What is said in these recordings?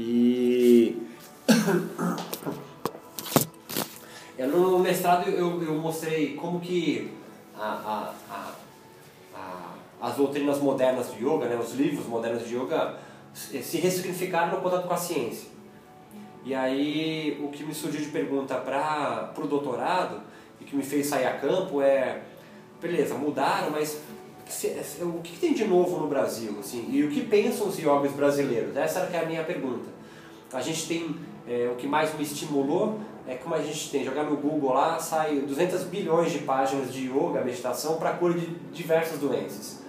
E no mestrado eu, eu mostrei como que a, a, a, as doutrinas modernas de yoga, né, os livros modernos de yoga, se ressignificaram no contato com a ciência. E aí o que me surgiu de pergunta para o doutorado e que me fez sair a campo é, beleza, mudaram, mas o que, tem de novo no Brasil? Assim, e o que pensam os yogis brasileiros? Essa era a minha pergunta. A gente tem, é, o que mais me estimulou é como a gente tem, jogar no Google lá, sai 200 bilhões de páginas de yoga, meditação, para cura de diversas doenças.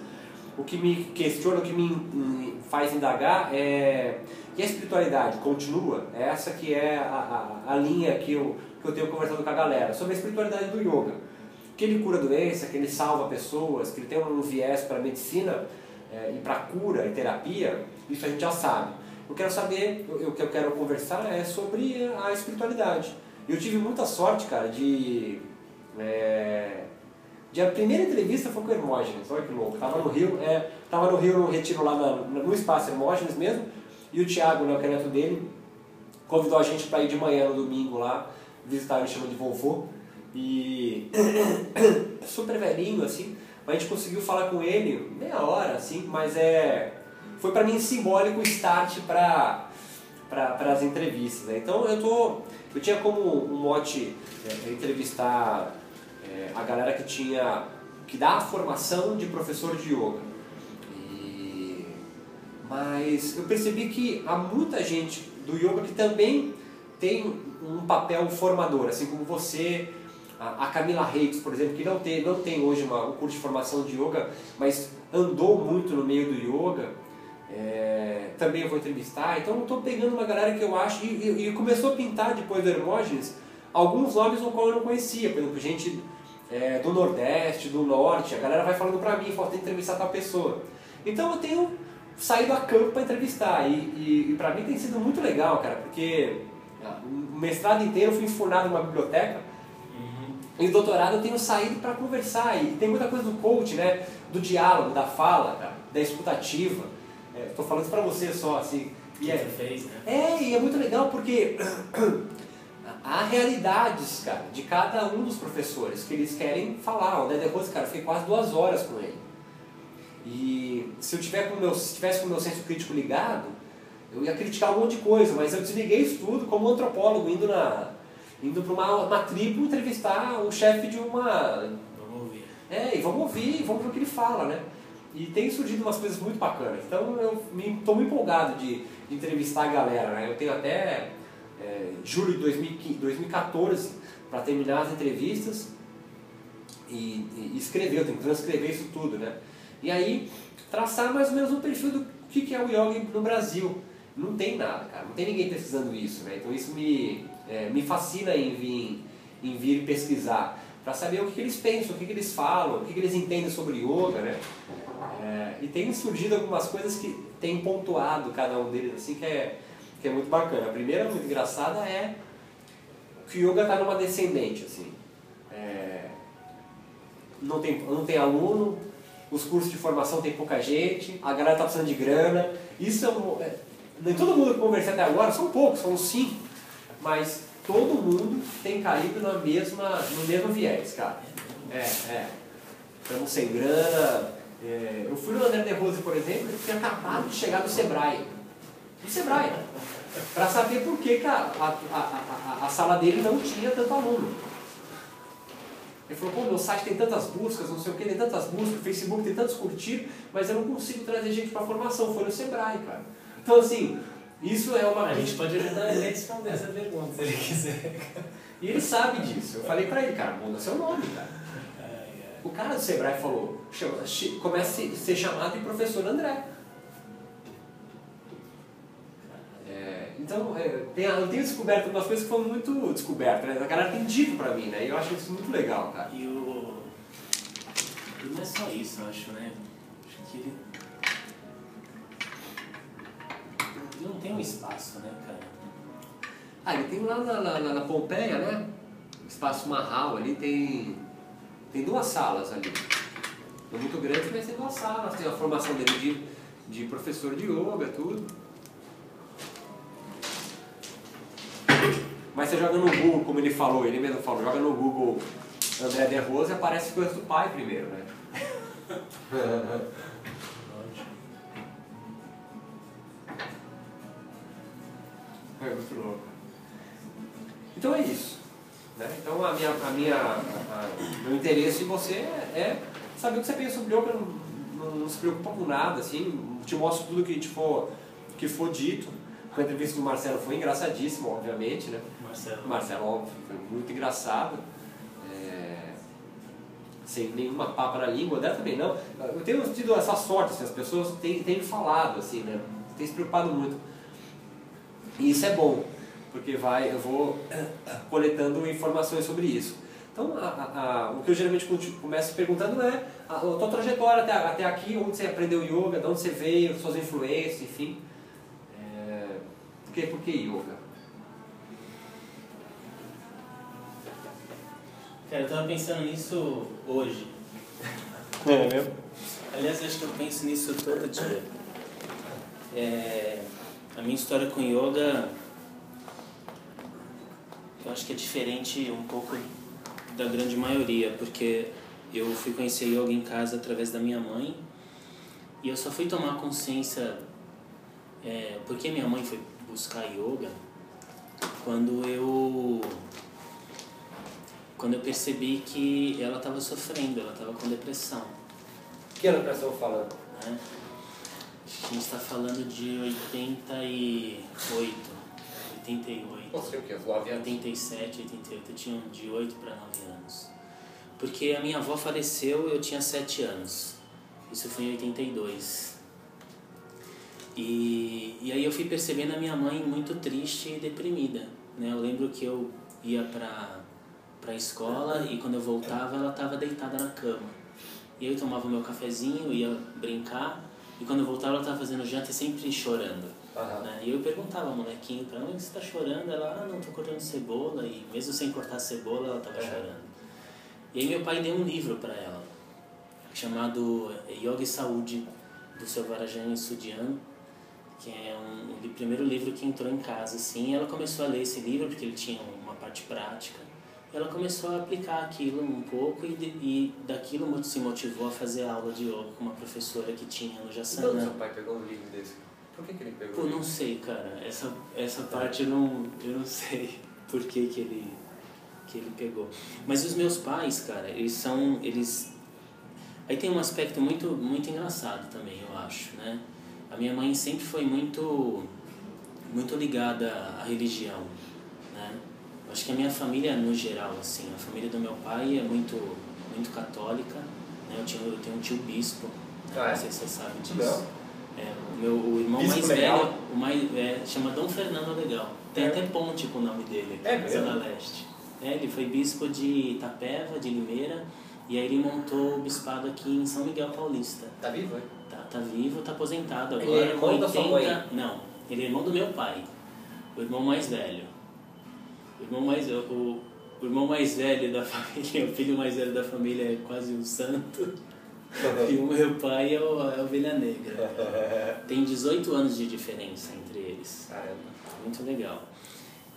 O que me questiona, o que me faz indagar é e a espiritualidade continua? É essa que é a, a, a linha que eu, que eu tenho conversado com a galera, sobre a espiritualidade do yoga. Que ele cura doença, que ele salva pessoas, que ele tem um viés para medicina é, e para cura e terapia, isso a gente já sabe. Eu quero saber, o que eu quero conversar é sobre a espiritualidade. Eu tive muita sorte, cara, de. É, de a primeira entrevista foi com o Hermógenes, olha que louco. Tava no Rio, é, tava no Rio no retiro lá na, no espaço Hermógenes mesmo, e o Thiago, né, o neto dele, convidou a gente para ir de manhã no domingo lá, visitar, ele chama de vovô. E super velhinho, assim, mas a gente conseguiu falar com ele meia hora, assim, mas é. Foi para mim simbólico o start para para as entrevistas. Né? Então eu tô. Eu tinha como um mote é, entrevistar é, a galera que tinha. que dá a formação de professor de yoga. Mas eu percebi que há muita gente do yoga que também tem um papel formador, assim como você, a Camila Reis, por exemplo, que não tem, não tem hoje uma, um curso de formação de yoga, mas andou muito no meio do yoga, é, também eu vou entrevistar. Então estou pegando uma galera que eu acho, e, e, começou a pintar depois do Hermógenes, alguns nomes no qual eu não conhecia, por exemplo, gente é, do Nordeste, do Norte, a galera vai falando pra mim, falta entrevistar tal pessoa. Então eu tenho saído a campo para entrevistar. E, e, e para mim tem sido muito legal, cara, porque ah, o mestrado inteiro eu fui enfurnado numa biblioteca. E o doutorado eu tenho saído para conversar. E tem muita coisa do coach, né? Do diálogo, da fala, da escutativa. Estou é, falando isso para você só, assim. E é, fez, né? é, e é muito legal porque há realidades, cara, de cada um dos professores que eles querem falar. O Dede Rose, cara, eu fiquei quase duas horas com ele. E se eu tiver com meu, se tivesse com o meu senso crítico ligado, eu ia criticar um monte de coisa, mas eu desliguei isso tudo como antropólogo, indo na indo para uma, uma tribo entrevistar o chefe de uma. Vamos ouvir. É, e vamos ouvir, e vamos ver o que ele fala, né? E tem surgido umas coisas muito bacanas. Então eu estou muito empolgado de, de, entrevistar a galera, né? Eu tenho até é, julho de 2015, 2014 para terminar as entrevistas e, e escrever, eu tenho que transcrever isso tudo, né? E aí, traçar mais ou menos um perfil do que é o yoga no Brasil. Não tem nada, cara. Não tem ninguém pesquisando isso, né? Então isso me, é, me fascina em vir, em vir pesquisar. Para saber o que, que, eles pensam, o que, que eles falam, o que, que, eles entendem sobre yoga, né? É, e tem surgido algumas coisas que tem pontuado cada um deles, assim, que é, que é muito bacana. A primeira, muito engraçada, é que o yoga está numa descendente, assim. É, não, tem, não tem aluno, os cursos de formação tem pouca gente, a galera está precisando de grana. Isso é, é, nem todo mundo que conversei até agora, são poucos, são cinco, mas todo mundo tem caído na mesma, no mesmo viés, cara. É, é. Estamos sem grana. É, eu fui no André de Rose, por exemplo, ele tinha acabado de chegar do Sebrae. Do Sebrae. Para saber por que, que a, a, a, a, sala dele não tinha tanto aluno. Ele falou, pô, meu site tem tantas buscas, não sei o que, tem tantas buscas, o Facebook tem tantos curtidos, mas eu não consigo trazer gente para formação. Foi no Sebrae, cara. Então, assim, isso é uma. A gente pode ajudar ele a responder essa pergunta, se ele quiser. E ele sabe disso. Eu falei para ele, cara, muda seu nome, cara. O cara do Sebrae falou, chama, começa a ser chamado de professor André. Então, é, eu tenho descoberto algumas coisas que foram muito descobertas, né? A galera tem dito pra mim, né? E eu acho isso muito legal, cara. E o... E não é só isso, eu acho, né? Acho que ele... Ele não tem um espaço, né, cara? Ah, ele tem lá na, na, na Pompeia, né? O espaço Marral ali tem... Tem duas salas ali. Não muito grande, mas tem duas salas. Tem a formação dele de, de professor de yoga, tudo. você joga no Google, como ele falou, ele mesmo falou, joga no Google André De Rosa e aparece coisa do pai primeiro, né? É muito louco. Então é isso. Né? Então a minha, a minha, a, a, meu interesse em você é saber o que você pensa sobre yoga, não, não, não, se preocupa com nada, assim, te mostro tudo que, for, que for dito. A entrevista do Marcelo foi engraçadíssima, obviamente, né? Marcelo. Marcelo, óbvio, foi muito engraçado. É, sem nenhuma papa na língua, dela também não. Eu tenho tido essa sorte, assim, as pessoas têm, têm falado, assim, né? Têm se preocupado muito. E isso é bom, porque vai, eu vou coletando informações sobre isso. Então, a, a, o que eu geralmente começo perguntando é a, a tua trajetória até, até aqui, onde você aprendeu yoga, de onde você veio, suas influências, enfim. É, por, que, por que yoga? Cara, eu tava pensando nisso hoje. É mesmo? Aliás, acho que eu penso nisso todo dia. É, a minha história com yoga, eu acho que é diferente um pouco da grande maioria, porque eu fui conhecer yoga em casa através da minha mãe e eu só fui tomar consciência é, porque minha mãe foi buscar yoga quando eu quando eu percebi que ela estava sofrendo, ela estava com depressão. Que estamos falando? Né? A gente está falando de 88, 88. Você o que? Os 9 anos? 87, 88. Eu tinha de 8 para 9 anos. Porque a minha avó faleceu eu tinha 7 anos. Isso foi em 82. E, e aí eu fui percebendo a minha mãe muito triste e deprimida. Né? Eu lembro que eu ia para para a escola e quando eu voltava ela estava deitada na cama. E eu tomava meu cafezinho, ia brincar e quando eu voltava ela estava fazendo janta e sempre chorando. Aham. Né? E eu perguntava ao molequinho para ela, você está chorando? Ela, ah, não, estou cortando cebola. E mesmo sem cortar cebola, ela estava É. chorando. E aí meu pai deu um livro para ela, chamado Yoga e Saúde, do seu Varajani Sudian, que é um, o primeiro livro que entrou em casa, assim. E ela começou a ler esse livro, porque ele tinha uma parte prática. Ela começou a aplicar aquilo um pouco e, e daquilo se motivou a fazer aula de yoga com uma professora que tinha no Então Jassanã. seu pai pegou um livro desse? Por que, que ele pegou? O não sei, cara. Essa, essa parte eu não, eu não sei por que, que, ele, que ele pegou. Mas os meus pais, cara, eles são. Eles... Aí tem um aspecto muito, muito engraçado também, eu acho, né? A minha mãe sempre foi muito, muito ligada à religião? Eu acho que a minha família, no geral, assim, a família do meu pai é muito, muito católica, né? Eu, tinha, eu tenho um tio bispo? Ah, é? não sei se você sabe disso. Não. É, o meu o irmão Bispo mais legal? velho, o mais, é, chama Dom Fernando Legal. Tem É. até ponte com o nome dele É na? Zona Leste. É, ele foi bispo de Itapeva, de Limeira, e aí ele montou o bispado aqui em São Miguel Paulista. Tá vivo, hein? Tá, tá vivo, tá aposentado Ele agora. é irmão com da sua mãe? Não, ele é irmão do meu pai. O irmão mais velho. O irmão mais, o, o irmão mais velho da família, o filho mais velho da família é quase um santo. E o meu pai é, o, é a ovelha negra. Tem 18 anos de diferença entre eles. Caramba. Muito legal.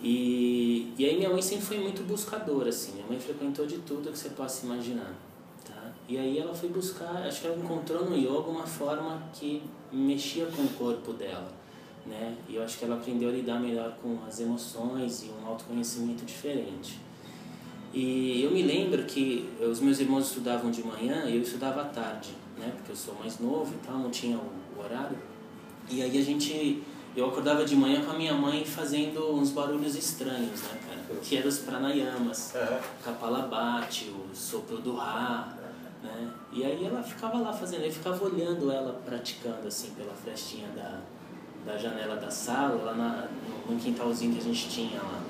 E, e aí minha mãe sempre foi muito buscadora, assim. Minha mãe frequentou de tudo que você possa imaginar. Tá? E aí ela foi buscar, acho que ela encontrou no yoga uma forma que mexia com o corpo dela. Né? E eu acho que ela aprendeu a lidar melhor com as emoções e um autoconhecimento diferente. E eu me lembro que os meus irmãos estudavam de manhã e eu estudava à tarde, né? Porque eu sou mais novo e tal, não tinha o, o horário. E aí a gente, eu acordava de manhã com a minha mãe fazendo uns barulhos estranhos, né, cara? Que eram os pranayamas, Aham. Kapalabhati, o sopro do Ra, né? E aí ela ficava lá fazendo, eu ficava olhando ela praticando assim pela frestinha da, da janela da sala, lá na, no, quintalzinho que a gente tinha lá.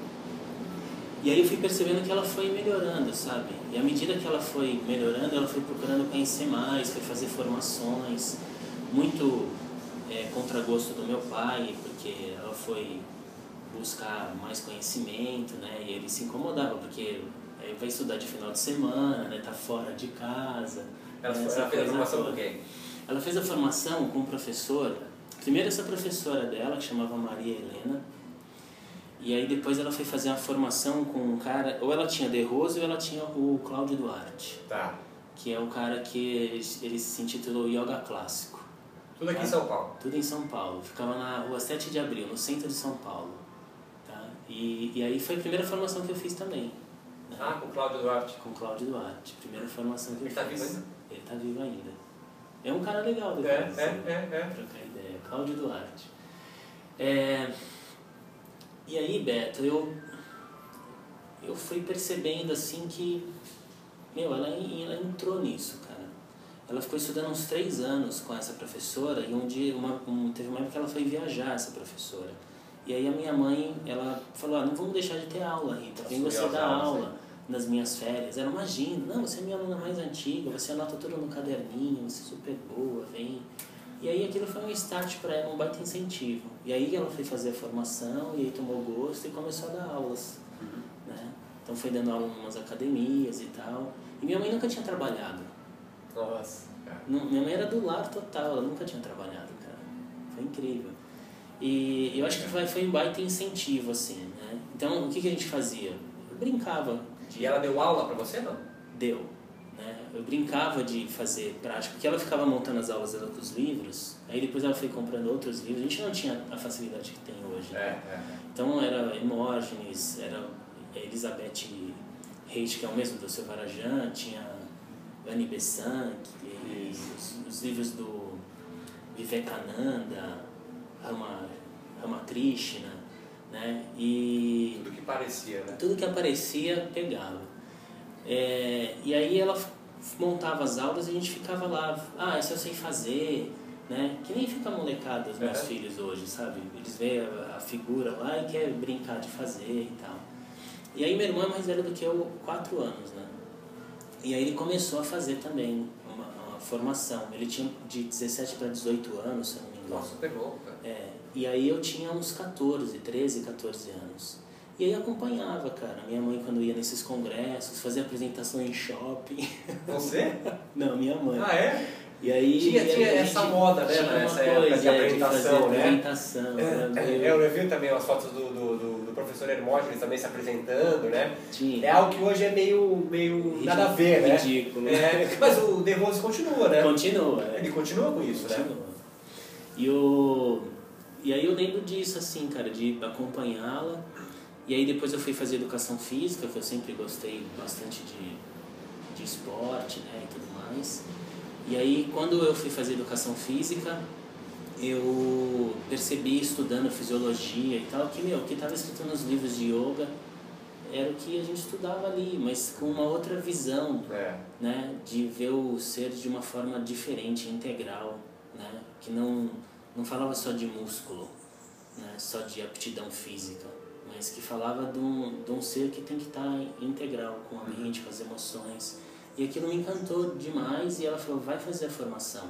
E aí eu fui percebendo que ela foi melhorando, sabe? E à medida que ela foi melhorando, ela foi procurando conhecer mais, foi fazer formações, muito é, contra gosto do meu pai, porque ela foi buscar mais conhecimento, né? E ele se incomodava, porque aí vai estudar de final de semana, né? Tá fora de casa. Ela, né? ela fez a formação toda. com quem? Ela fez a formação com um professor, primeiro essa professora dela, que chamava Maria Helena, E aí depois ela foi fazer uma formação com um cara, ou ela tinha De Rose ou ela tinha o Cláudio Duarte, Tá. que é o cara que ele, ele se intitulou Yoga Clássico. Tudo aqui em São Paulo. Tudo em São Paulo. Ficava na rua 7 de abril, no centro de São Paulo. Tá? E, e aí foi a primeira formação que eu fiz também. né? Ah, com o Cláudio Duarte. Com o Cláudio Duarte. Primeira formação que eu Ele tá fiz. vivo ainda? Ele tá vivo ainda. É um cara legal É, depois. é, é, é. Cláudio Duarte. É, E aí, Beto, eu, eu fui percebendo assim que, meu, ela, ela entrou nisso, cara. Ela ficou estudando uns três anos com essa professora e um dia, uma, um, teve uma época que ela foi viajar, essa professora. E aí a minha mãe, ela falou, ah, não vamos deixar de ter aula, Rita, vem você dar aula nas minhas férias. Ela, imagina, não, você é minha aluna mais antiga, você anota tudo no caderninho, você é super boa, vem. E aí aquilo foi um start para ela, um baita incentivo. E aí ela foi fazer a formação, e aí tomou gosto e começou a dar aulas. Né? Então foi dando aula em umas academias e tal. E minha mãe nunca tinha trabalhado. Nossa. Não- minha mãe era do lar total, ela nunca tinha trabalhado, cara. Foi incrível. E eu acho que foi, foi um baita incentivo, assim, né? Então, o que, que a gente fazia? Eu brincava de... E ela deu aula pra você, não? Deu. Né? Eu brincava de fazer prática, porque ela ficava montando as aulas dela com os livros, aí depois ela foi comprando outros livros. A gente não tinha a facilidade que tem hoje. É, né? é. Então era Hermógenes, era Elizabeth Reis, que é o mesmo do seu Varajan, tinha Annie Besant, os, os livros do Vivekananda, Rama, Ramakrishna, né? E Tudo que parecia, né? tudo que aparecia pegava. É, e aí ela montava as aulas e a gente ficava lá, ah, isso eu sei fazer, né? Que nem fica molecada os meus Uhum. filhos hoje, sabe? Eles veem a, a figura lá e quer brincar de fazer e tal. E aí meu irmão é mais velho do que eu, quatro anos, né? E aí ele começou a fazer também uma, uma formação. Ele tinha de 17 para 18 anos, se eu não me engano. Nossa, novo, cara. É, e aí eu tinha uns 14, 13, 14 anos. E aí acompanhava, cara. Minha mãe quando ia nesses congressos, fazia apresentação em shopping. Você? Não, minha mãe. Ah, é? E aí Tinha- e aí tinha essa gente moda, né, tinha uma nessa época coisa, de apresentação, fazer né? apresentação. É, meio- é, eu vi também as fotos do, do, do, do professor Hermógenes também se apresentando, né? Tinha. É algo que hoje é meio, meio nada a ver, né? Ridículo. É, mas o De Rose continua, né? Continua, é. Ele continua com isso, né? Continua. E, o... e aí eu lembro disso, assim, cara, de acompanhá-la. E aí depois eu fui fazer educação física, que eu sempre gostei bastante de, de esporte, né, e tudo mais. E aí quando eu fui fazer educação física, eu percebi estudando fisiologia e tal, que, meu, o que estava escrito nos livros de yoga era o que a gente estudava ali, mas com uma outra visão É. né, de ver o ser de uma forma diferente, integral, né, que não não falava só de músculo, né, só de aptidão física, mas que falava de um, de um ser que tem que estar integral com o ambiente, com as emoções. E aquilo me encantou demais e ela falou, vai fazer a formação.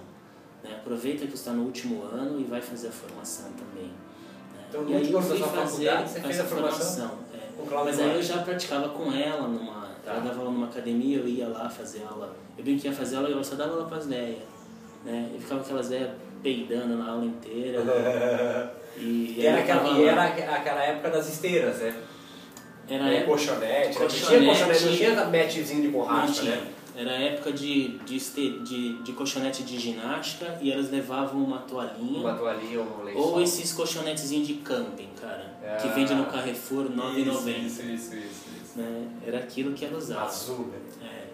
Né, aproveita que está no último ano e vai fazer a formação também. né. Então, e aí eu fui fazer essa a formação? formação. é. Mas aí eu já praticava com ela numa. Tá. Ela dava aula numa academia, eu ia lá fazer aula. Eu bem que ia fazer aula e ela só dava aula pras velhas. Né? E ficava aquelas velhas peidando na aula inteira. E, E era, aquela, e era aquela época das esteiras, né? Era É, época- colchonete, né? Colchonete, tinha colchonete, não tinha- matchzinho de borracha, né? Era época de, de, este- de, de colchonete de ginástica e elas levavam uma toalhinha. Uma toalhinha, um lençol. Ou esses colchonetezinhos de camping, cara. Que Ah. vende no Carrefour R$ 9,90. Isso, isso, isso, isso. Né? Era aquilo que ela usava. Azul, né? É.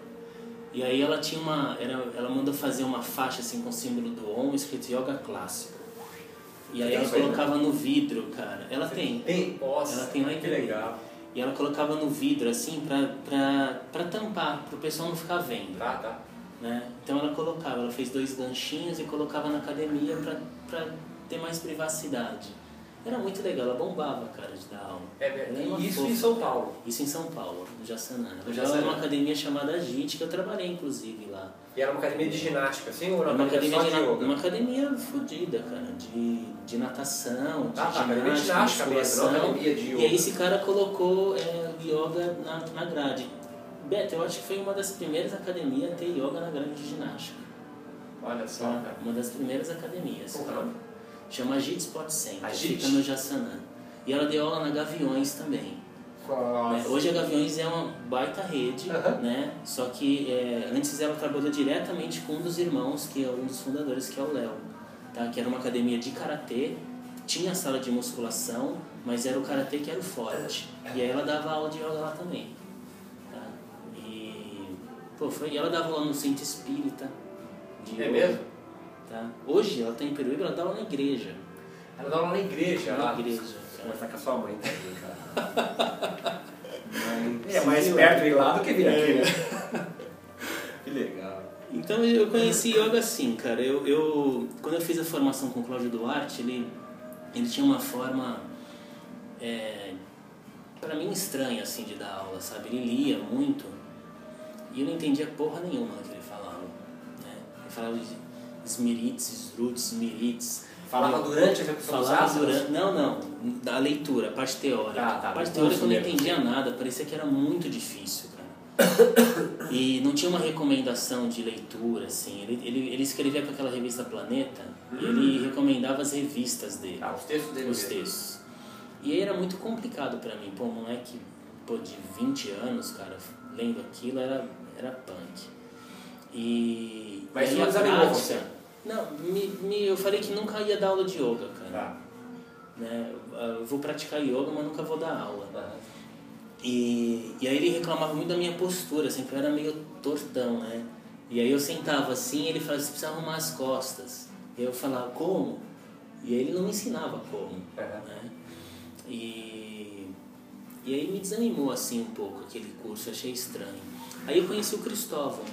E aí ela tinha uma. Era, ela mandou fazer uma faixa assim com o símbolo do Om escrito Yoga Clássico. E aí Tem ela colocava no vidro, cara. Ela tem. Tem? Nossa, Ela tem lá em que legal. E ela colocava no vidro assim pra, pra, pra tampar, pro pessoal não ficar vendo. Tá, tá. Né? Então ela colocava, ela fez dois ganchinhos e colocava na academia pra, pra ter mais privacidade. Era muito legal, ela bombava, cara, de dar aula. É, uma isso fofa. em São Paulo. Isso em São Paulo, no Jaçanã. Ela No Jaçanã. numa academia chamada JIT, que eu trabalhei inclusive lá. E era uma academia de ginástica, assim, ou era uma uma academia, academia de, de yoga? uma academia fodida, cara, de, de natação, de Ah, tá, academia de ginástica, ginástica mesmo, musculação. academia de yoga. E aí esse cara colocou é, yoga na, na grade. Beto, eu acho que foi uma das primeiras academias a ter yoga na grade de ginástica. Olha só, Tá? cara. Uma das primeiras academias. Chama Agit Sport Center, Agit? fica no Jaçanã. E ela deu aula na Gaviões também. Né? Hoje a Gaviões é uma baita rede, né? Só que é, antes ela trabalhou diretamente com um dos irmãos, que é um dos fundadores, que é o Léo, tá? Que era uma academia de karatê, tinha sala de musculação, mas era o karatê que era o forte. E aí ela dava aula de yoga lá também, tá? E pô, foi, e ela dava aula no centro espírita. de É yoga, mesmo? Tá? Hoje ela tá em Peruíbe, ela dá aula na igreja. Ela dá aula na igreja Na lá. igreja, Conversar com a sua mãe também, cara. Mãe, É mais sim, perto ir lá do que vir É. aqui, né? Que legal. Então eu conheci yoga assim, cara. Eu, eu quando eu fiz a formação com o Cláudio Duarte, ele ele tinha uma forma é, para mim estranha assim de dar aula, sabe? Ele lia muito e eu não entendia porra nenhuma do que ele falava, né? Ele falava de smrits, sruts, smrits. Falava durante a execução dos Falava asanas? durante, não, não, da leitura, a parte teórica. Ah, tá, a parte do teórica eu não entendia nada, parecia que era muito difícil, cara. E não tinha uma recomendação de leitura, assim. Ele, ele, ele escrevia para aquela revista Planeta e ele recomendava as revistas dele, Ah, os textos dele os mesmo. textos. E aí era muito complicado para mim. Pô, um moleque pô, de 20 anos, cara, lendo aquilo era, era punk. E, Mas e aí a prática-? Não, me, me, eu falei que nunca ia dar aula de yoga, cara. Tá. Né? Eu vou praticar yoga, mas nunca vou dar aula. Aham. E, e aí ele reclamava muito da minha postura, sempre eu era meio tortão, né? E aí eu sentava assim e ele falava, você precisa arrumar as costas. E eu falava, como? E aí ele não me ensinava como, Aham. né? E, e aí me desanimou assim um pouco aquele curso, achei estranho. Aí eu conheci o Cristóvão.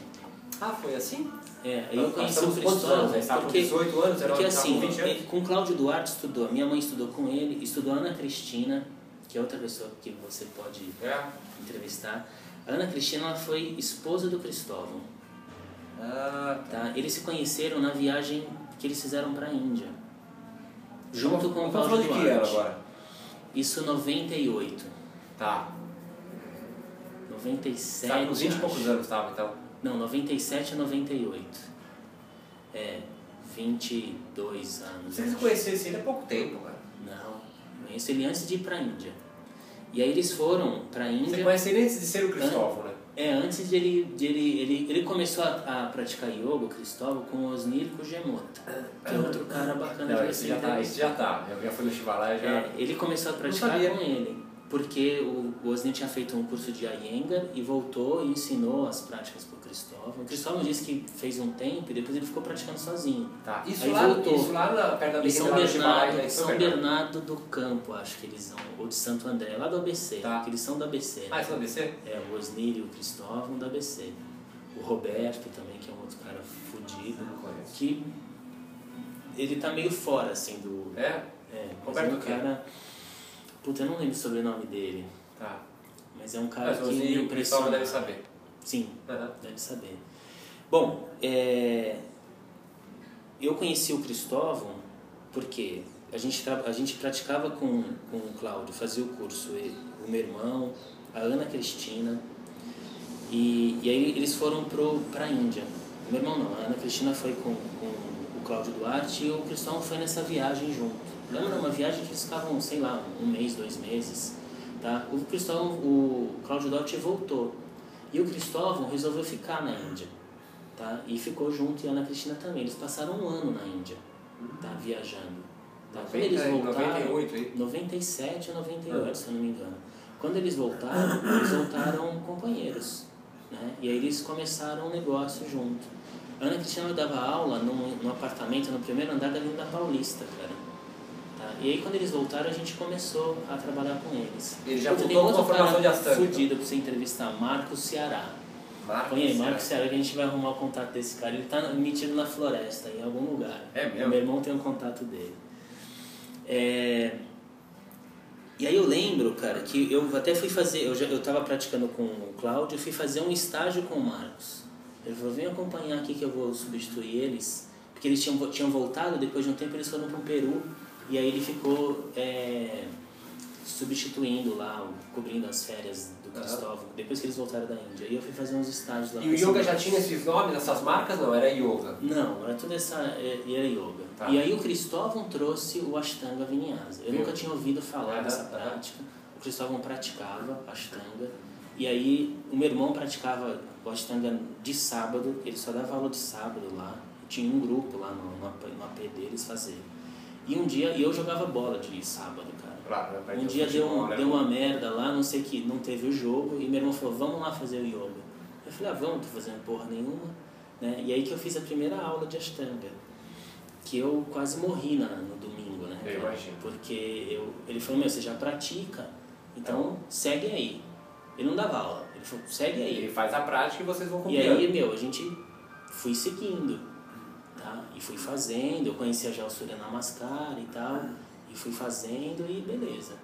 Ah, foi assim? É, eu Nós conheci o Cristóvão. anos? Porque- 18 anos, era porque assim, com 20 anos. ele- com Cláudio Duarte estudou, minha mãe estudou com ele, estudou Ana Cristina, que é outra pessoa que você pode É. entrevistar. A Ana Cristina ela foi esposa do Cristóvão, Ah, tá? Eles se conheceram na viagem que eles fizeram para a Índia, junto com o Estamos Cláudio de que Duarte. agora? Isso 98, Tá. 97. Você tá com 20 e poucos anos, tava, então. Não, 97 a 98. É, 22 anos. Você se acho. conhecesse ele há pouco tempo, cara. Não, conheço ele antes de ir pra Índia. E aí eles foram pra Você Índia. conhece ele antes de ser o Cristóvão, né? É, antes de ele, de ele, ele, ele começou a, a praticar yoga, o Cristóvão, com o Osnir Kujemota, que é outro cara bacana Não, de você já tá, esse já tá. Eu já fui no Chivalé, já... É, ele começou a praticar com ele, porque o, o Osnir tinha feito um curso de Iyengar e voltou e ensinou as práticas pro Cristóvão. O Cristóvão disse que fez um tempo e depois ele ficou praticando sozinho. Tá. Isso, Aí lá, voltou. isso lá na, perto da Em São Bernardo, né? São Bernardo do Campo, acho que eles são, ou de Santo André, lá do ABC, Tá. que eles são do ABC. Ah, né? isso é no ABC? É, o Osnir e o Cristóvão da ABC. O Roberto também, que é um outro cara fudido, Não conheço. que ele tá meio fora, assim, do... É? É, Roberto é um o quê? Puta, eu não lembro o sobrenome dele, Tá. mas é um cara Mas que o me o impressiona. Devem saber. Sim, Aham. deve saber. Bom, é, eu conheci o Cristóvão porque a gente, tra- a gente praticava com, com o Cláudio, fazia o curso, ele, o meu irmão, a Ana Cristina, e, e aí eles foram para a Índia. O meu irmão não, a Ana Cristina foi com, com o Cláudio Duarte e o Cristóvão foi nessa viagem junto. Lembra uma viagem que eles ficavam, sei lá, um mês, dois meses. Tá? O Cristóvão, o Cláudio Duarte voltou. E o Cristóvão resolveu ficar na Índia. Tá? E ficou junto, e a Ana Cristina também. Eles passaram um ano na Índia, tá? viajando. Tá? Quando eles 90, voltaram, 98, hein? 97 ou 98, se eu não me engano. Quando eles voltaram, eles voltaram companheiros. Né? E aí eles começaram um negócio junto. A Ana Cristina dava aula num, num apartamento no primeiro andar da Avenida Paulista, cara. E aí quando eles voltaram, a gente começou a trabalhar com eles. Ele já voltou com outro a formação de Astanga, então. Fudido pra você entrevistar, Marcos Ceará. Marcos, Põe aí? Marcos Ceará, que a gente vai arrumar o contato desse cara. Ele tá metido na floresta, em algum lugar. É mesmo? Meu irmão tem um contato dele. É... E aí eu lembro, cara, que eu até fui fazer, eu já eu tava praticando com o Cláudio, eu fui fazer um estágio com o Marcos. Ele falou, vem acompanhar aqui que eu vou substituir eles, porque eles tinham, tinham voltado, depois de um tempo eles foram pro Peru, e aí ele ficou é, substituindo lá, cobrindo as férias do Cristóvão, depois que eles voltaram da Índia. E eu fui fazer uns estágios lá. E o yoga já tinha esses nomes, essas marcas? Não, era yoga. Não, era toda essa. é, Era yoga. Tá. E aí o Cristóvão trouxe o Ashtanga Vinyasa. Eu Viu? nunca tinha ouvido falar dessa prática. O Cristóvão praticava Ashtanga. E aí o meu irmão praticava o Ashtanga de sábado, ele só dava aula de sábado lá. Tinha um grupo lá no, no, no AP deles fazer. E um dia, e eu jogava bola de sábado, cara. Né? Um dia deu, um, deu uma merda lá, não sei que, não teve o jogo, e meu irmão falou, vamos lá fazer o yoga. Eu falei, ah, vamos, tô fazendo porra nenhuma. Né? E aí que eu fiz a primeira aula de Ashtanga, que eu quase morri na, no domingo, né? Eu imagino. Porque eu, ele falou, meu, você já pratica, então segue aí. Ele não dava aula, ele falou, segue aí. Ele faz a prática e vocês vão E copiando. aí, meu, a gente fui seguindo, tá? E fui fazendo, eu conhecia já o Surya Namaskar e tal, e fui fazendo e beleza.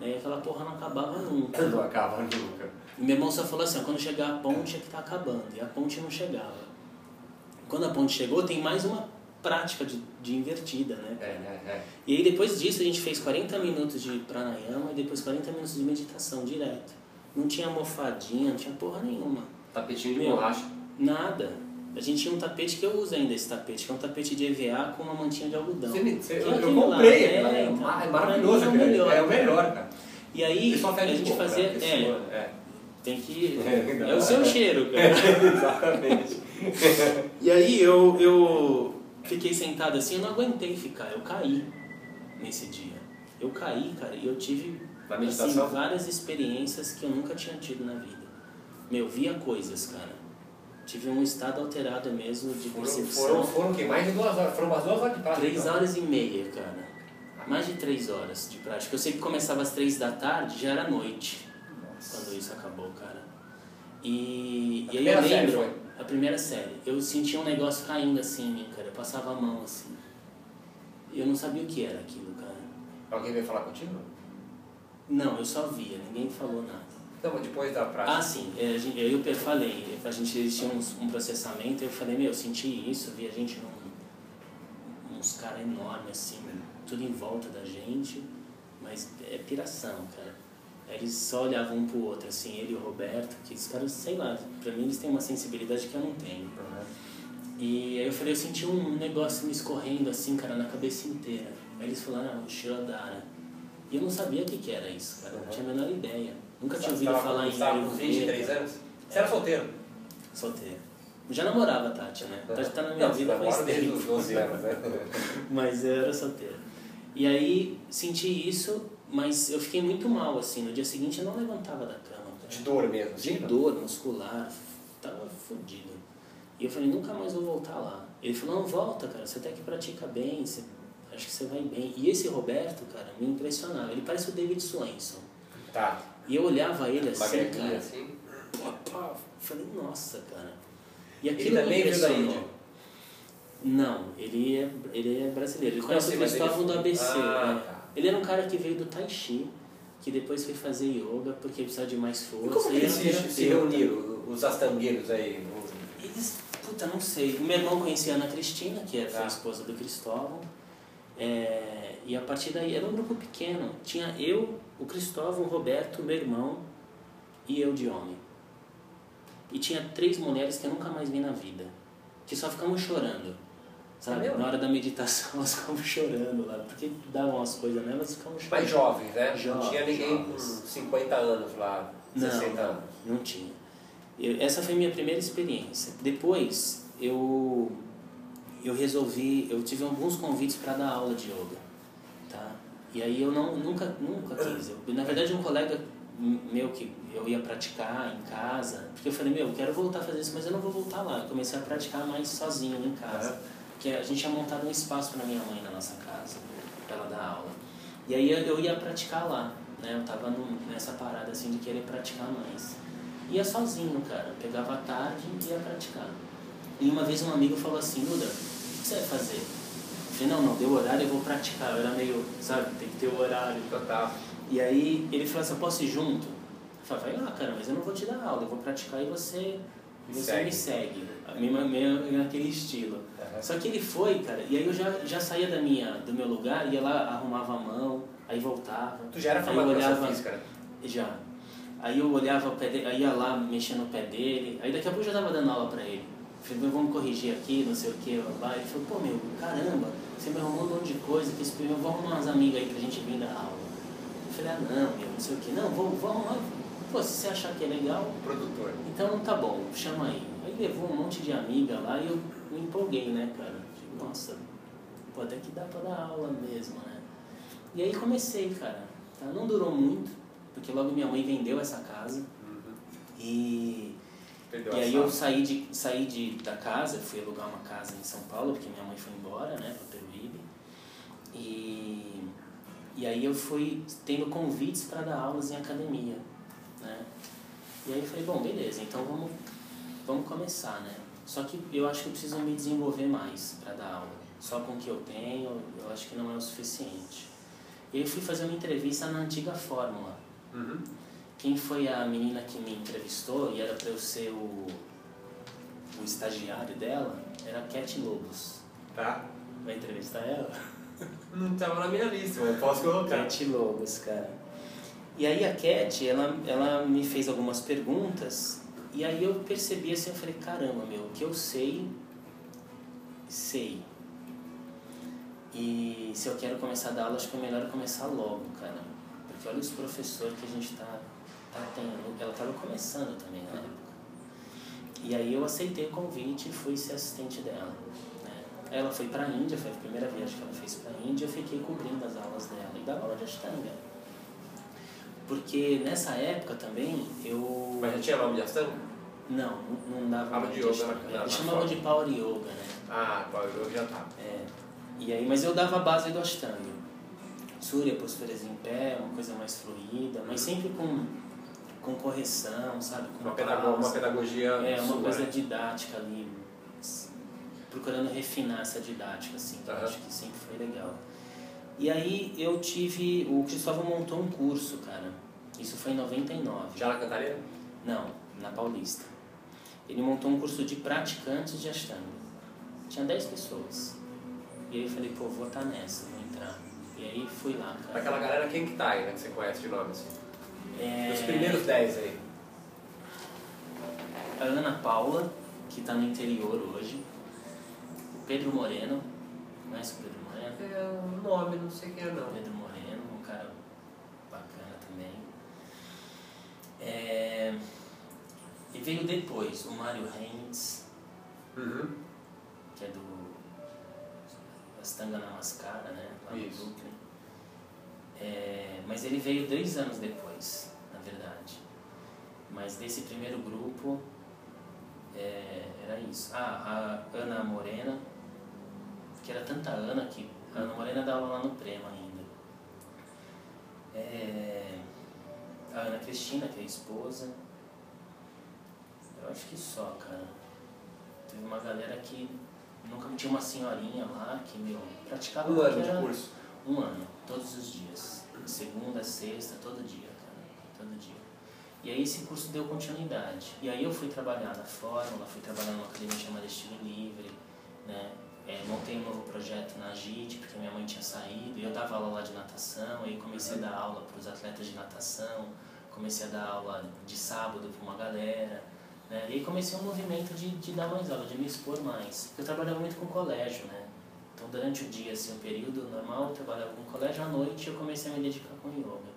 E aquela porra não acabava nunca. Não acaba nunca. E meu irmão só falou assim, ó, quando chegar a ponte é que tá acabando, e a ponte não chegava. Quando a ponte chegou, tem mais uma prática de, de invertida, né? É, é, é. E aí depois disso a gente fez 40 minutos de pranayama e depois 40 minutos de meditação direto. Não tinha almofadinha, não tinha porra nenhuma. Tapetinho de Meu, borracha. Nada. A gente tinha um tapete que eu uso ainda esse tapete, que é um tapete de EVA com uma mantinha de algodão. Você você- eu, é comprei, é, é, é, é maravilhoso, é o melhor, é o melhor, cara. E aí a gente fazia. né? É, é. tem que. É, É o seu cheiro, cara. Exatamente. E aí eu, eu fiquei sentado assim, eu não aguentei ficar, eu caí nesse dia. Eu caí, cara, e eu tive assim, várias experiências que eu nunca tinha tido na vida. Meu, via coisas, cara. Tive um estado alterado mesmo de Foram, percepção. foram, foram o quê? Mais de duas horas. Foram umas duas horas de prática. Três então. horas e meia, cara. Mais de três horas de prática. Eu sei que começava às três da tarde, já era noite quando isso acabou, cara. E, A e aí eu lembro, foi? a primeira série, eu sentia um negócio caindo assim em mim, cara. Eu passava a mão assim. E eu não sabia o que era aquilo, cara. Alguém veio falar contigo? Não, eu só via, ninguém falou nada. Não, mas depois da prática. Ah, sim, é, eu e o Pedro falei, a gente uns- um processamento, eu falei, meu, eu senti isso, vi a gente num, uns caras enormes assim, tudo em volta da gente, mas é piração, cara. Aí Eles só olhavam um pro outro, assim, ele e o Roberto, que os caras, sei lá, pra mim eles têm uma sensibilidade que eu não tenho. E aí eu falei, eu senti um negócio me escorrendo assim, cara, na cabeça inteira. Aí eles falaram, ah, o Shirodara. E eu não sabia o que, que era isso, cara, eu não tinha a menor ideia. Nunca tinha ouvido falar em Estava com 23 Ayurveda. anos? Você era solteiro? Solteiro. Já namorava a Tati, né? A Tati tá na minha Não, vida faz tempo. os 12 anos, né? Mas eu era solteiro. E aí senti isso, mas eu fiquei muito mal, assim. No dia seguinte eu não levantava da cama. cara. De dor mesmo. De assim? dor muscular, tava fodido. E eu falei, nunca mais vou voltar lá. Ele falou, não, volta, cara, você até que pratica bem, você, acho que você vai bem. E esse Roberto, cara, me impressionava. Ele parece o David Swenson. Tá. E eu olhava ele assim, cara, assim. pá, pá, falei, nossa, cara. E Ele aquilo me também veio da. Índia? Não, ele é, ele é brasileiro. Ele conhece o mas Cristóvão ele- do ABC. Ah, né? tá. Ele era um cara que veio do Tai Chi, que depois foi fazer yoga porque precisava de mais E força. como que Ele eles se, se reuniram, os astangueiros aí? Eles, puta, não sei. O meu irmão conhecia a Ana Cristina, que era Tá. a esposa do Cristóvão. É, e a partir daí era um grupo pequeno. Tinha eu, o Cristóvão, o Roberto, meu irmão e eu de homem. E tinha três mulheres que eu nunca mais vi na vida. Que só ficavam chorando. Sabe? É? Na hora da meditação elas ficavam chorando lá. Porque davam as coisas nela, elas ficavam chorando. Mais jovens, né? não tinha ninguém com jovens. 50 anos lá, 60 Não, anos. não tinha. Eu- essa foi a minha primeira experiência. Depois, eu, eu resolvi, eu tive alguns convites para dar aula de yoga, tá? E aí eu não, nunca, nunca quis. Eu, na verdade, um colega meu que eu ia praticar em casa, porque eu falei, meu, eu quero voltar a fazer isso, mas eu não vou voltar lá. Eu comecei a praticar mais sozinho em casa. Porque a gente tinha montado um espaço para minha mãe na nossa casa, para ela dar aula. E aí eu- eu ia praticar lá, né? Eu tava num- nessa parada assim de querer praticar mais. Ia sozinho, cara. Pegava a tarde e ia praticar. E uma vez um amigo falou assim, Duda, o que você vai fazer? Falei, não, não, deu horário, eu vou praticar. Eu era meio, sabe, tem que ter o horário. Total. E aí ele falou assim, eu posso ir junto? Eu falei, vai lá, cara, mas eu não vou te dar aula, eu vou praticar e você, Me você segue. me segue. Mesma, meio naquele estilo. Uhum. Só que ele foi, cara, e aí eu já, já saía da minha, do meu lugar, ia lá, arrumava a mão, Aí voltava. Tu já era formado olhava, física, né? Já. Aí eu olhava o pé dele, aí ia lá mexendo no pé dele, aí daqui a pouco eu já tava dando aula pra ele. Falei, meu, vamos corrigir aqui, não sei o que, lá. Ele falou, pô meu, caramba, você me arrumou um monte de coisa, que eu vou arrumar umas amigas aí pra gente vir dar aula. Eu falei, ah não, meu, não sei o que, não, vou, vou arrumar. Pô, se você achar que é legal, Produtor. então tá bom, chama aí. Aí levou um monte de amiga lá e eu me empolguei, né, cara? Falei, nossa, pô, até que dá pra dar aula mesmo, né? E aí comecei, cara. Tá? Não durou muito, porque logo minha mãe vendeu essa casa. E, Perdeu e aí eu saí, de, saí de, da casa, fui alugar uma casa em São Paulo, porque minha mãe foi embora, né, pra Peruíbe. E, e aí eu fui tendo convites para dar aulas em academia, né? E aí eu falei, bom, beleza, então vamos, vamos começar, né? Só que eu acho que eu preciso me desenvolver mais para dar aula. Só com o que eu tenho, eu acho que não é o suficiente. E aí eu fui fazer uma entrevista na antiga Fórmula. Uhum. Quem foi a menina que me entrevistou e era para eu ser o, o estagiário dela era a Cat Lobos. Tá? Vai entrevistar ela? Não tava na minha lista, mas posso colocar. Cat Lobos, cara. E aí a Cat, ela, ela me fez algumas perguntas e aí eu percebi assim, eu falei, caramba, meu, o que eu sei, sei. E se eu quero começar a dar aula, acho que é melhor começar logo, cara. Porque olha os professores que a gente tá, tá tendo. Ela tava começando também na época. E aí eu aceitei o convite e fui ser assistente dela. né? Ela foi pra Índia, foi a primeira viagem que ela fez pra Índia, eu fiquei cobrindo as aulas dela e dava aula de Ashtanga. Porque nessa época também eu. Mas já tinha nome de Astana? Não, não dava Aula aula de de yoga Ashtanga. na- na- Eles na chamavam de Power Yoga, né? Ah, qual eu já tá. É. E aí, mas eu dava a base do Ashtanga. Surya, posturas em pé, uma coisa mais fluida, mas sempre com, com correção, sabe? Com Uma, pedago uma pedagogia É, uma sua, coisa né? didática ali, procurando refinar essa didática, assim, que eu Aham. acho que sempre foi legal. E aí eu tive, o Cristóvão montou um curso, cara, isso foi em 99. Já na Cantareira? Não, na Paulista. Ele montou um curso de praticantes de Ashtanga. Tinha 10 pessoas. E aí eu falei, pô, vou estar nessa, vou entrar. E aí fui lá, cara. Daquela galera, quem que tá aí, né? Que você conhece de nome, assim? É, Os primeiros 10 aí. A Ana Paula, que está no interior hoje. O Pedro Moreno. Conhece o Pedro Moreno? É o nome, não sei quem é não. Pedro Moreno, um cara bacana também. É, E veio depois o Mário Heinz, Uhum. que é do Astanga Namaskara, né? Lá no Isso. Brooklyn. É, mas ele veio dois anos depois. Mas desse primeiro grupo é, era isso. Ah, a Ana Morena, que era tanta Ana que a Ana Morena dava lá no Prema ainda. É, a Ana Cristina, que é a esposa. Eu acho que só, cara. Teve uma galera que nunca tinha uma senhorinha lá que, meu, praticava Um ano de curso. um ano, todos os dias. Segunda, sexta, todo dia, cara. Todo dia. E aí esse curso deu continuidade. E aí eu fui trabalhar na Fórmula, fui trabalhar numa academia chamada Estilo Livre, né? É, montei um novo projeto na AGIT, porque minha mãe tinha saído, e eu dava aula lá de natação, aí comecei a dar aula para os atletas de natação, comecei a dar aula de sábado para uma galera, né? E aí comecei um movimento de, de dar mais aula, de me expor mais. Eu trabalhava muito com colégio, né? Então, durante o dia, assim, o período normal, eu trabalhava com colégio, à noite eu comecei a me dedicar com yoga.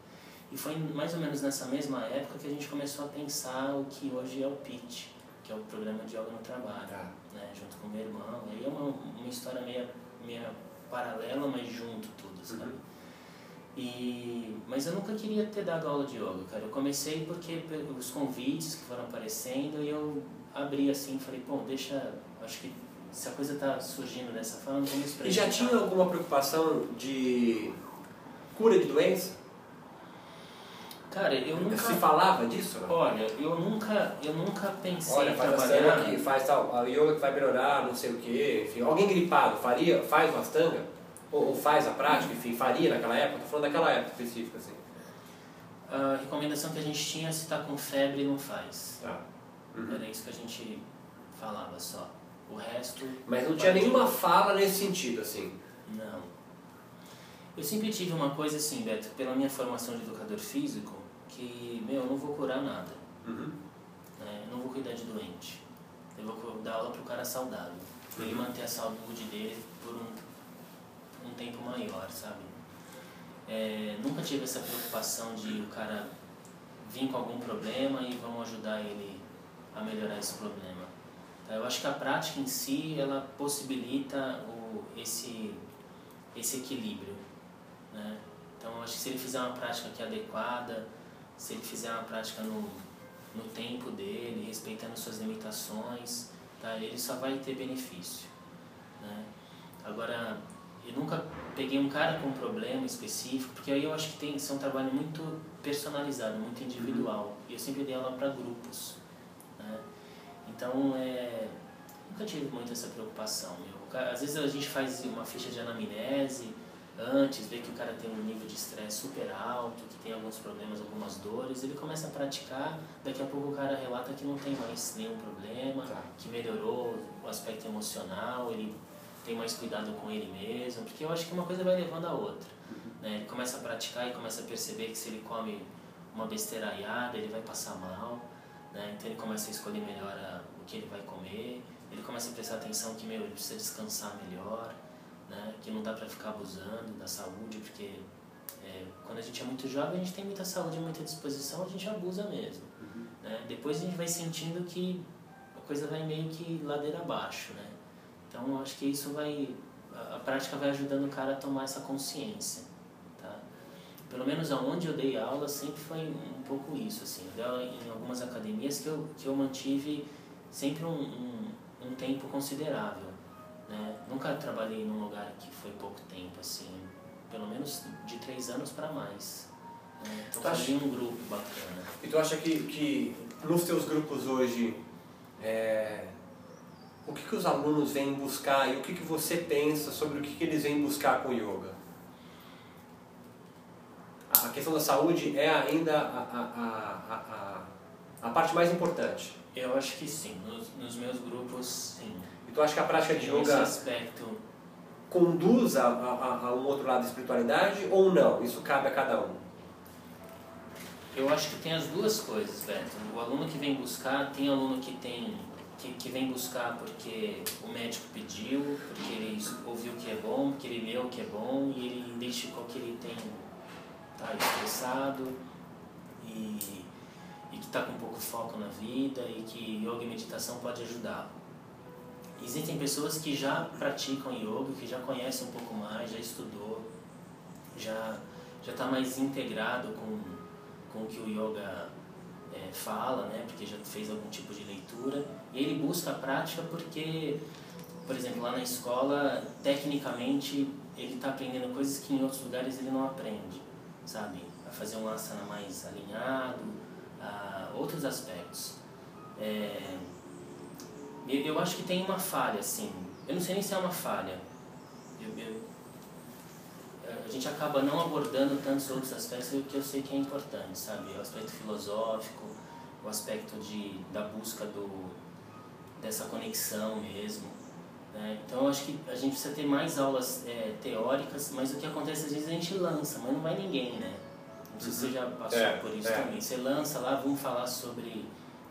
E foi mais ou menos nessa mesma época que a gente começou a pensar o que hoje é o PIT, que é o Programa de Yoga no Trabalho, Tá. né, junto com o meu irmão. E aí é uma, uma história meio, meio paralela, mas junto tudo, sabe? Uhum. E, mas eu nunca queria ter dado aula de yoga, cara. Eu comecei porque os convites que foram aparecendo e eu abri assim, falei, pô, deixa, acho que se a coisa tá surgindo dessa forma, vamos E já experimentar. tinha alguma preocupação de cura de doença? Cara, eu nunca... Se falava disso? Não? Olha, eu nunca, eu nunca pensei Olha, em faz trabalhar... astanga aqui, faz tal, a yoga que vai melhorar, não sei o quê, enfim. Alguém gripado faria, faz o astanga? Ou, ou faz a prática, enfim, faria naquela época? Tô falando daquela época específica, assim. A recomendação que a gente tinha é se tá com febre, não faz. Tá. Uhum. Era isso que a gente falava só. O resto... Mas não tinha nenhuma fala nesse sentido, assim. Não. Eu sempre tive uma coisa assim, Beto, pela minha formação de educador físico, que, meu, eu não vou curar nada. Uhum. Né? Eu não vou cuidar de doente. Eu vou dar aula pro cara saudável. Pra ele manter a saúde dele por um, um tempo maior, sabe? É, nunca tive essa preocupação de o cara vir com algum problema e vamos ajudar ele a melhorar esse problema. Tá? Eu acho que a prática em si, ela possibilita o, esse, esse equilíbrio. Né? Então, eu acho que se ele fizer uma prática que é adequada, se ele fizer uma prática no, no tempo dele, respeitando suas limitações, tá? ele só vai ter benefício. Né? Agora, eu nunca peguei um cara com um problema específico, porque aí eu acho que tem que ser um trabalho muito personalizado, muito individual. E eu sempre dei aula para grupos. Né? Então, é, nunca tive muito essa preocupação. Meu. Às vezes a gente faz uma ficha de anamnese, antes, vê que o cara tem um nível de estresse super alto, que tem alguns problemas, algumas dores, ele começa a praticar, daqui a pouco o cara relata que não tem mais nenhum problema, tá. que melhorou o aspecto emocional, ele tem mais cuidado com ele mesmo, porque eu acho que uma coisa vai levando a outra. Uhum. Né? Ele começa a praticar e começa a perceber que se ele come uma besteiraiada, ele vai passar mal, né? então ele começa a escolher melhor a, o que ele vai comer, ele começa a prestar atenção que meu, ele precisa descansar melhor, né? que não dá para ficar abusando da saúde, porque é, quando a gente é muito jovem, a gente tem muita saúde, muita disposição, a gente abusa mesmo. Uhum. Né? Depois a gente vai sentindo que a coisa vai meio que ladeira abaixo. Né? Então eu acho que isso vai, a, a prática vai ajudando o cara a tomar essa consciência. Tá? Pelo menos aonde eu dei aula sempre foi um pouco isso. Assim. Eu dei aula em algumas academias que eu, que eu mantive sempre um, um, um tempo considerável. Né? Nunca trabalhei num lugar que foi pouco tempo, assim, pelo menos de três anos para mais. Né? Então acha... um grupo bacana. E tu acha que, que nos teus grupos hoje, é... o que, que os alunos vêm buscar e o que, que você pensa sobre o que, que eles vêm buscar com o yoga? A questão da saúde é ainda a, a, a, a, a parte mais importante. Eu acho que sim, nos, nos meus grupos sim. Tu acha que a prática de yoga aspecto... conduz a, a, a, um outro lado de espiritualidade ou não? Isso cabe a cada um. Eu acho que tem as duas coisas, Beto. O aluno que vem buscar, tem aluno que tem que, que vem buscar porque o médico pediu, porque ele ouviu que é bom, porque ele leu que é bom e ele identificou que ele tem tá estressado e, e que está com pouco foco na vida e que yoga e meditação pode ajudar. Existem pessoas que já praticam yoga, que já conhecem um pouco mais, já estudou, já já está mais integrado com, com o que o yoga é, fala, né? porque já fez algum tipo de leitura. E ele busca a prática porque, por exemplo, lá na escola, tecnicamente, ele está aprendendo coisas que em outros lugares ele não aprende, sabe? A fazer um asana mais alinhado, a outros aspectos. É, eu, acho que tem uma falha, assim. Eu não sei nem se é uma falha. Eu, eu, a gente acaba não abordando tantos outros aspectos que eu sei que é importante, sabe? O aspecto filosófico, o aspecto de, da busca do, dessa conexão mesmo. Né? Então eu acho que a gente precisa ter mais aulas é, teóricas, mas o que acontece às vezes a gente lança, mas não vai ninguém, né? Não sei se você já passou é, por isso é. também. Você lança lá, vamos falar sobre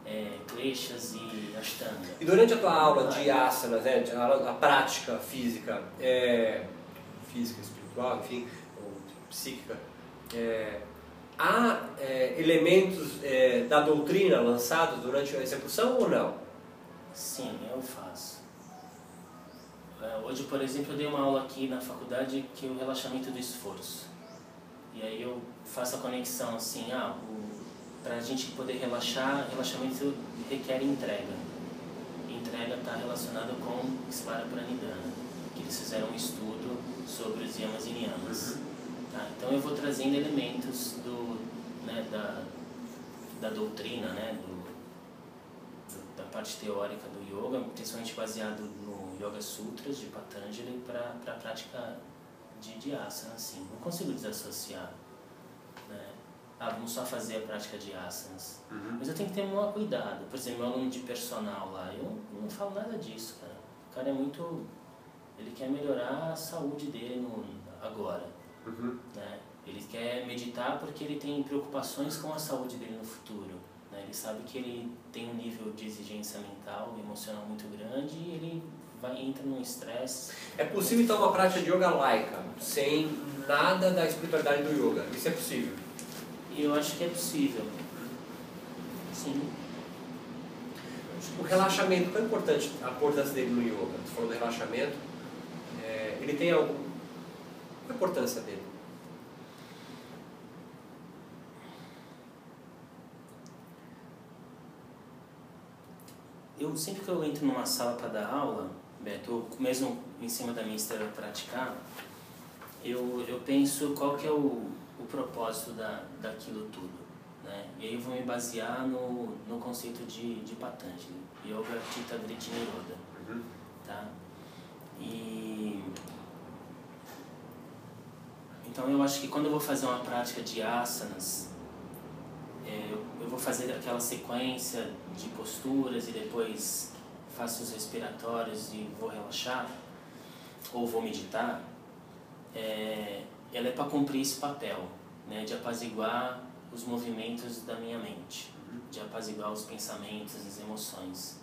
é, kleshas e ashtanga. E durante a tua aula de asanas, né, a, a prática física, é, física, espiritual, enfim, ou psíquica, é, há é, elementos é, da doutrina lançados durante a execução ou não? Sim, eu faço. É, hoje, por exemplo, eu dei uma aula aqui na faculdade que é o relaxamento do esforço. E aí eu faço a conexão assim, ah, o para a gente poder relaxar, relaxamento requer entrega. entrega está relacionada com Svara Pranidhana, que eles fizeram um estudo sobre os yamas e niyamas. Uhum. Tá? Então eu vou trazendo elementos do, né, da, da doutrina, né, do, do, da parte teórica do yoga, principalmente baseado no Yoga Sutras de Patanjali para a prática de, de asana. Assim. Não consigo desassociar ah, vamos só fazer a prática de asanas. Uhum. Mas eu tenho que ter um cuidado. Por exemplo, meu aluno de personal lá, eu não falo nada disso, cara. O cara é muito. Ele quer melhorar a saúde dele no, agora. Uhum. Né? Ele quer meditar porque ele tem preocupações com a saúde dele no futuro. Né? Ele sabe que ele tem um nível de exigência mental, emocional muito grande e ele vai entra num estresse. É possível então uma prática de yoga laica, sem nada da espiritualidade do yoga? Isso é possível? Eu acho que é possível. Sim. O relaxamento, qual é importante, a importância dele no yoga? Você falou do relaxamento. É, ele tem algum. Qual é a importância dele? Eu sempre que eu entro numa sala para dar aula, Beto, mesmo em cima da minha esteira praticar, eu, eu penso qual que é o, o propósito da, daquilo tudo. Né? E aí eu vou me basear no, no conceito de, de Patanjali, Yoga Chitta Vritti Niroda. Uhum. Tá? E... Então eu acho que quando eu vou fazer uma prática de asanas, é, eu, eu vou fazer aquela sequência de posturas e depois faço os respiratórios e vou relaxar, ou vou meditar, é, ela é para cumprir esse papel, né, de apaziguar os movimentos da minha mente, de apaziguar os pensamentos, as emoções.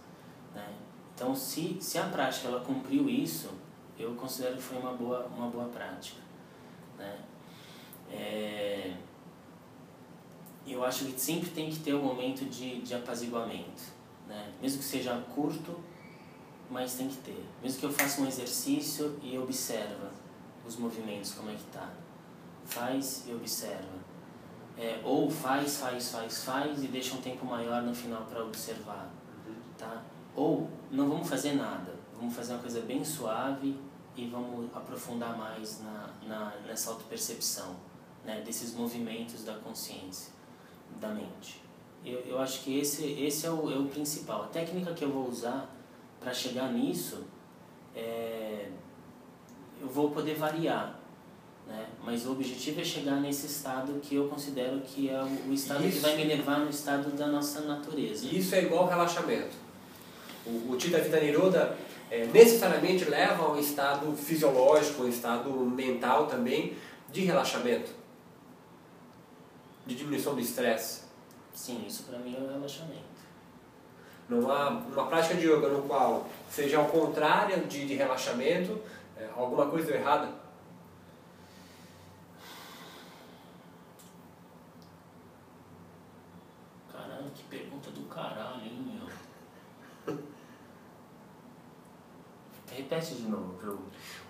Né? Então, se, se a prática ela cumpriu isso, eu considero que foi uma boa, uma boa prática. Né? É, eu acho que sempre tem que ter um momento de, de apaziguamento né? Mesmo que seja curto, mas tem que ter. Mesmo que eu faça um exercício e observa os movimentos, como é que tá. Faz e observa. É, ou faz, faz, faz, faz e deixa um tempo maior no final para observar. Tá? Ou não vamos fazer nada. Vamos fazer uma coisa bem suave e vamos aprofundar mais na, na, nessa autopercepção, né? desses movimentos da consciência, da mente. Eu, eu acho que esse, esse é, o, é o principal. A técnica que eu vou usar para chegar nisso, é, eu vou poder variar. Né? Mas o objetivo é chegar nesse estado que eu considero que é o, o estado isso. que vai me levar no estado da nossa natureza. Isso é igual relaxamento. O, o Tita Vida Niroda é, necessariamente leva a um estado fisiológico, um estado mental também de relaxamento, de diminuição do estresse. Sim, isso para mim é um relaxamento. Não há uma prática de yoga no qual seja ao contrário de, de relaxamento, é, alguma coisa deu errada? Caralho, que pergunta do caralho, hein, meu? Repete de novo. Eu...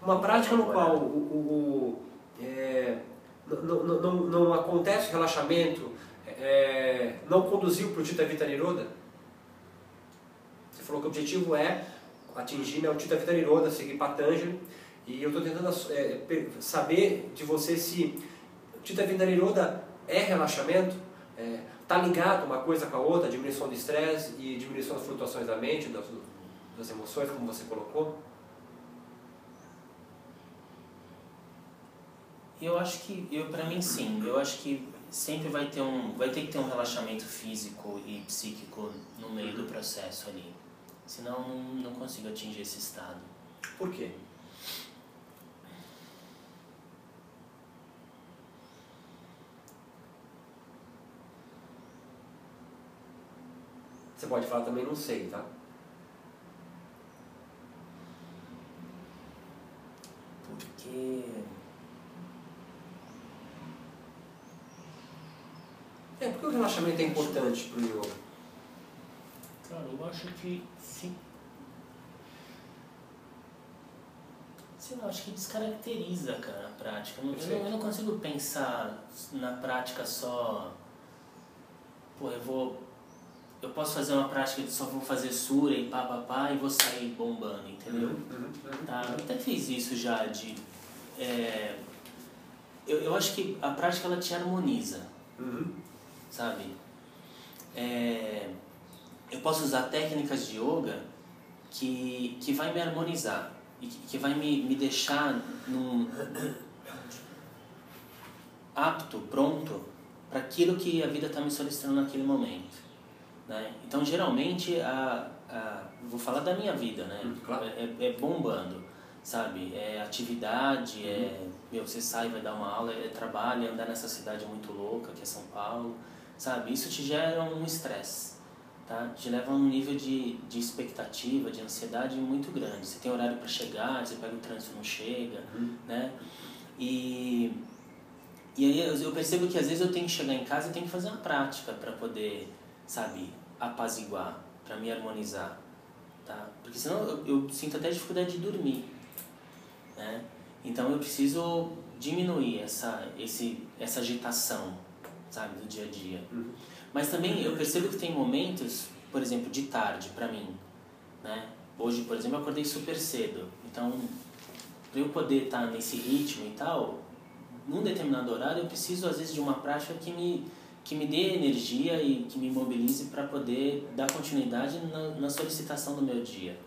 Uma prática no qual o, o, o é, não, não, não, não acontece relaxamento é, não conduziu para o Tita Vita Niroda? Você falou que o objetivo é atingir né, o Tita Vita Niroda, seguir Patanjali, e eu estou tentando é, saber de você se Tita Vita Niroda é relaxamento, está é, tá ligado uma coisa com a outra, diminuição do estresse e diminuição das flutuações da mente, das, das emoções, como você colocou? Eu acho que, eu para mim sim, eu acho que sempre vai ter um vai ter que ter um relaxamento físico e psíquico no meio do processo ali. Senão não, não consigo atingir esse estado. Por quê você pode falar também não sei tá porque É, por que o relaxamento é importante para o yoga? Cara, eu acho que sim. Sei lá, acho que descaracteriza, cara, a prática. Eu não, eu, não, eu não consigo pensar na prática só. Pô, eu vou. Eu posso fazer uma prática de só vou fazer sura e pá, pá, pá e vou sair bombando, entendeu? Uhum, uhum, uhum. Tá, eu até fiz isso já de. É, eu, eu acho que a prática ela te harmoniza. Uhum sabe? É, eu posso usar técnicas de yoga que, que vai me harmonizar e que, que vai me, me deixar num, apto, pronto para aquilo que a vida está me solicitando naquele momento. Né? Então, geralmente, a, a, vou falar da minha vida, né? Claro. É, é, bombando. sabe? É atividade, é meu, você sai, vai dar uma aula, é trabalho, é andar nessa cidade muito louca que é São Paulo, sabe? Isso te gera um estresse, tá? Te leva a um nível de, de expectativa, de ansiedade muito grande. Você tem horário para chegar, você pega o trânsito não chega, Uhum. né? E e aí eu percebo que às vezes eu tenho que chegar em casa e tenho que fazer uma prática para poder, sabe, apaziguar, para me harmonizar, tá? Porque senão eu, eu sinto até dificuldade de dormir, né? Então eu preciso diminuir essa esse essa agitação, sabe, do dia a dia. Uhum. Mas também eu percebo que tem momentos, por exemplo, de tarde para mim, né? Hoje, por exemplo, eu acordei super cedo. Então, para eu poder estar nesse ritmo e tal, num determinado horário eu preciso às vezes de uma prática que me que me dê energia e que me mobilize para poder dar continuidade na, na solicitação do meu dia.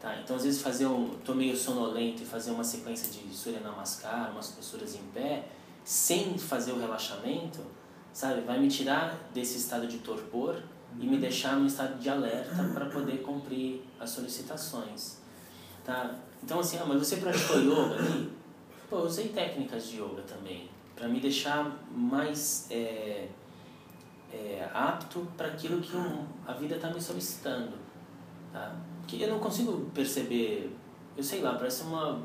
Tá? Então, às vezes, fazer um. tô meio sonolento e fazer uma sequência de Surya Namaskar, umas posturas em pé, sem fazer o relaxamento, sabe? Vai me tirar desse estado de torpor e me deixar num estado de alerta para poder cumprir as solicitações. Tá? Então, assim, ah, mas você praticou yoga ali? Pô, eu usei técnicas de yoga também, para me deixar mais é, é, apto para aquilo que a vida está me solicitando. Tá? Que eu não consigo perceber, eu sei lá, parece uma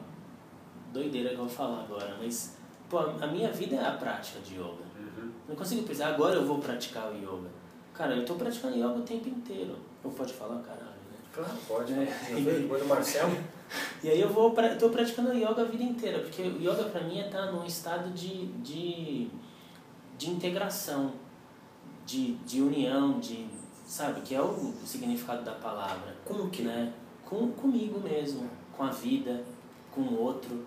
doideira que eu vou falar agora, mas pô, a minha vida é a prática de yoga. Uhum. Não consigo pensar, agora eu vou praticar o yoga. Cara, eu estou praticando yoga o tempo inteiro. Não pode falar, caralho, né? Claro, pode. É. Depois do Marcelo. E aí eu vou pra, tô praticando yoga a vida inteira, porque o yoga pra mim é estar num estado de, de, de integração, de, de união, de, sabe, que é o significado da palavra. Com o quê? Né? Com, comigo mesmo, com a vida, com o outro.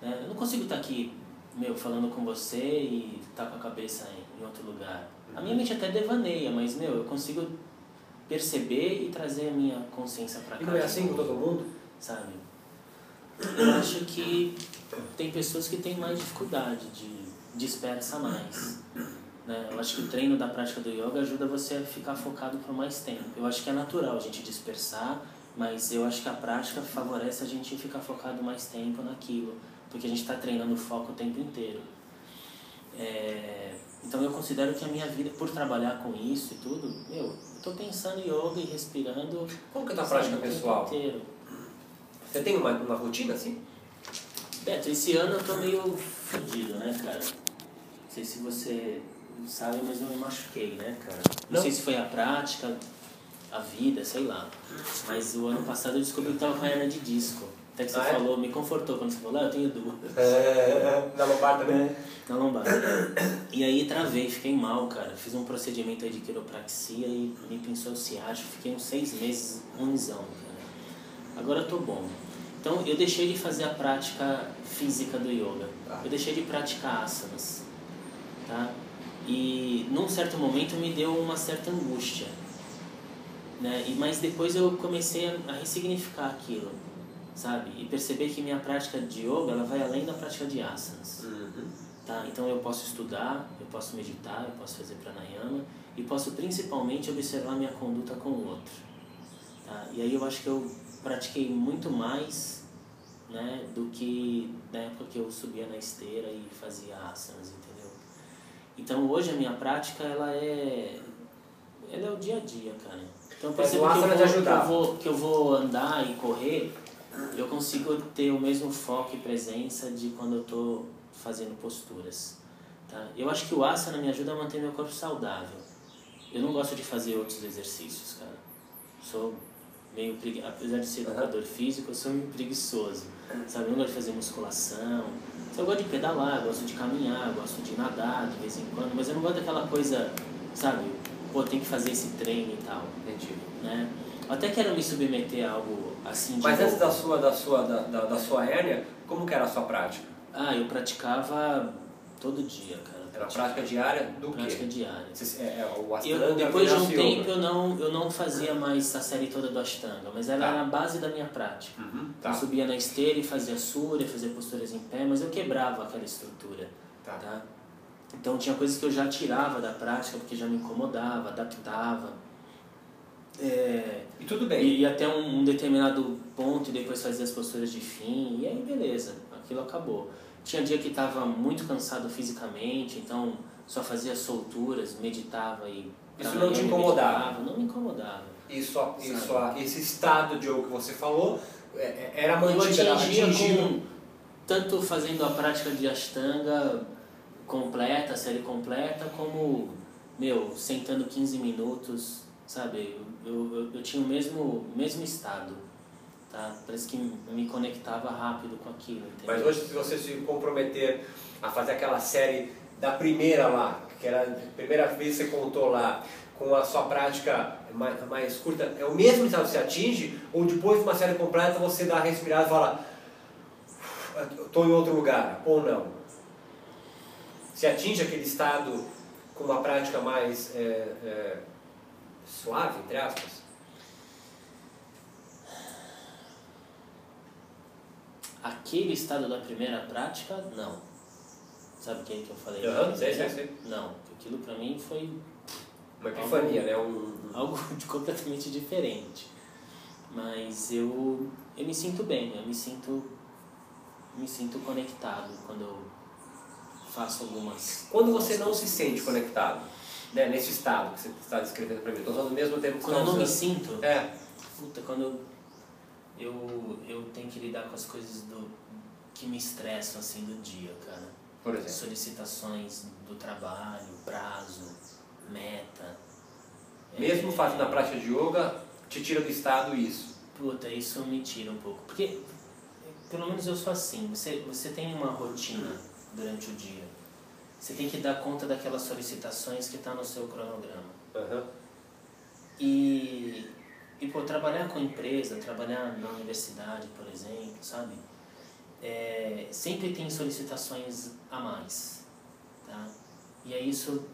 Né? Eu não consigo estar aqui, meu, falando com você e estar com a cabeça em, em outro lugar. A minha mente até devaneia, mas, meu, eu consigo perceber e trazer a minha consciência pra cá. E não é assim com todo mundo? sabe? Eu acho que tem pessoas que têm mais dificuldade de dispersa mais. Né? Eu acho que o treino da prática do yoga ajuda você a ficar focado por mais tempo. Eu acho que é natural a gente dispersar, mas eu acho que a prática favorece a gente ficar focado mais tempo naquilo, porque a gente está treinando o foco o tempo inteiro. É, Então eu considero que a minha vida, por trabalhar com isso e tudo, eu tô pensando em yoga e respirando. Como que é a tua prática pessoal? inteiro. Você tem uma, uma rotina assim? Beto, esse ano eu tô meio fodido, né, cara? Não sei se você sabe, mas eu me machuquei, né, cara? Não, Não. sei se foi a prática, a vida, sei lá. Mas o ano passado eu descobri que tava com a hernia de disco. Até que você Ah, é? falou, me confortou quando você falou, ah, eu tenho duas. É, na lombar também? Na lombar. E aí travei, fiquei mal, cara. Fiz um procedimento aí de quiropraxia e me pinçou o ciático. Fiquei uns seis meses ruimzão, cara. Agora eu tô bom. Então eu deixei de fazer a prática física do yoga. Tá. Eu deixei de praticar asanas, tá? E num certo momento me deu uma certa angústia, né? E mas depois eu comecei a, a ressignificar aquilo, sabe? E perceber que minha prática de yoga ela vai além da prática de asanas. Uhum. Tá? Então eu posso estudar, eu posso meditar, eu posso fazer pranayama e posso principalmente observar minha conduta com o outro. Tá? E aí eu acho que eu pratiquei muito mais né, do que na época que eu subia na esteira e fazia asanas? Então hoje a minha prática ela é ela é o dia a dia, cara. Então eu Mas percebo que eu, vou, que, eu vou, que eu vou andar e correr, eu consigo ter o mesmo foco e presença de quando eu estou fazendo posturas. Tá? Eu acho que o asana me ajuda a manter meu corpo saudável. Eu não gosto de fazer outros exercícios, cara. Sou meio pregui... apesar de ser educador físico, eu sou meio preguiçoso. Sabe, eu não gosto de fazer musculação. Eu gosto de pedalar, gosto de caminhar, gosto de nadar de vez em quando, mas eu não gosto daquela coisa, sabe, pô, tem que fazer esse treino e tal, Entendi. né? Eu até quero me submeter a algo assim de Mas novo. antes da sua, da sua, da, da, da sua hérnia, como que era a sua prática? Ah, eu praticava todo dia, cara. Era prática diária do prática quê? diária. Você- É, é, o Eu, Ashtanga, depois de um tempo Yoga. eu não, eu não fazia mais a série toda do Ashtanga, mas ela Tá. era a base da minha prática. Uhum, Eu tá. subia na esteira e fazia surya, fazia posturas em pé, mas eu quebrava aquela estrutura. Tá. Tá? Então tinha coisas que eu já tirava da prática porque já me incomodava, adaptava. É, e tudo bem. E, e até um, um, determinado ponto e depois fazia as posturas de fim, e aí beleza, aquilo acabou. Tinha dia que estava muito cansado fisicamente, então só fazia solturas, meditava e. Isso não te incomodava? Não me incomodava. Isso, isso, esse estado de que você falou é, é, era mantido? Eu atingia com, tanto fazendo a prática de Ashtanga completa, série completa, como, meu, sentando 15 minutos, sabe? Eu, eu, eu tinha o mesmo, mesmo estado. Tá? Parece que me conectava rápido com aquilo. Entendeu? Mas hoje, se você se comprometer a fazer aquela série da primeira lá, que era a primeira vez que você contou lá, com a sua prática mais, mais curta, é o mesmo estado que você atinge? Ou depois de uma série completa você dá uma respirada e fala, estou em outro lugar, ou não? Se atinge aquele estado com uma prática mais é, é, suave, entre aspas? Aquele estado da primeira prática, não. Sabe o que, é que eu falei? Uhum, sei, sei, sei. Não, aquilo para mim foi... Uma epifania, né? Um... Algo completamente diferente. Mas eu, eu me sinto bem, eu me sinto, me sinto conectado quando eu faço algumas... Quando você não se sente conectado, né, nesse estado que você está descrevendo para mim, estou usando o mesmo tempo que Quando eu não usando. me sinto... É. Puta, quando eu, eu, eu tenho que lidar com as coisas do, que me estressam assim do dia, cara. Por exemplo? Solicitações do trabalho, prazo, meta. Mesmo é, fazendo a prática de yoga, te tira do estado isso? Puta, isso me tira um pouco. Porque, pelo menos eu sou assim, você, você tem uma rotina durante o dia. Você tem que dar conta daquelas solicitações que estão tá no seu cronograma. Uhum. E, e pô, trabalhar com empresa, trabalhar na universidade, por exemplo, sabe? É, sempre tem solicitações a mais, tá? E aí isso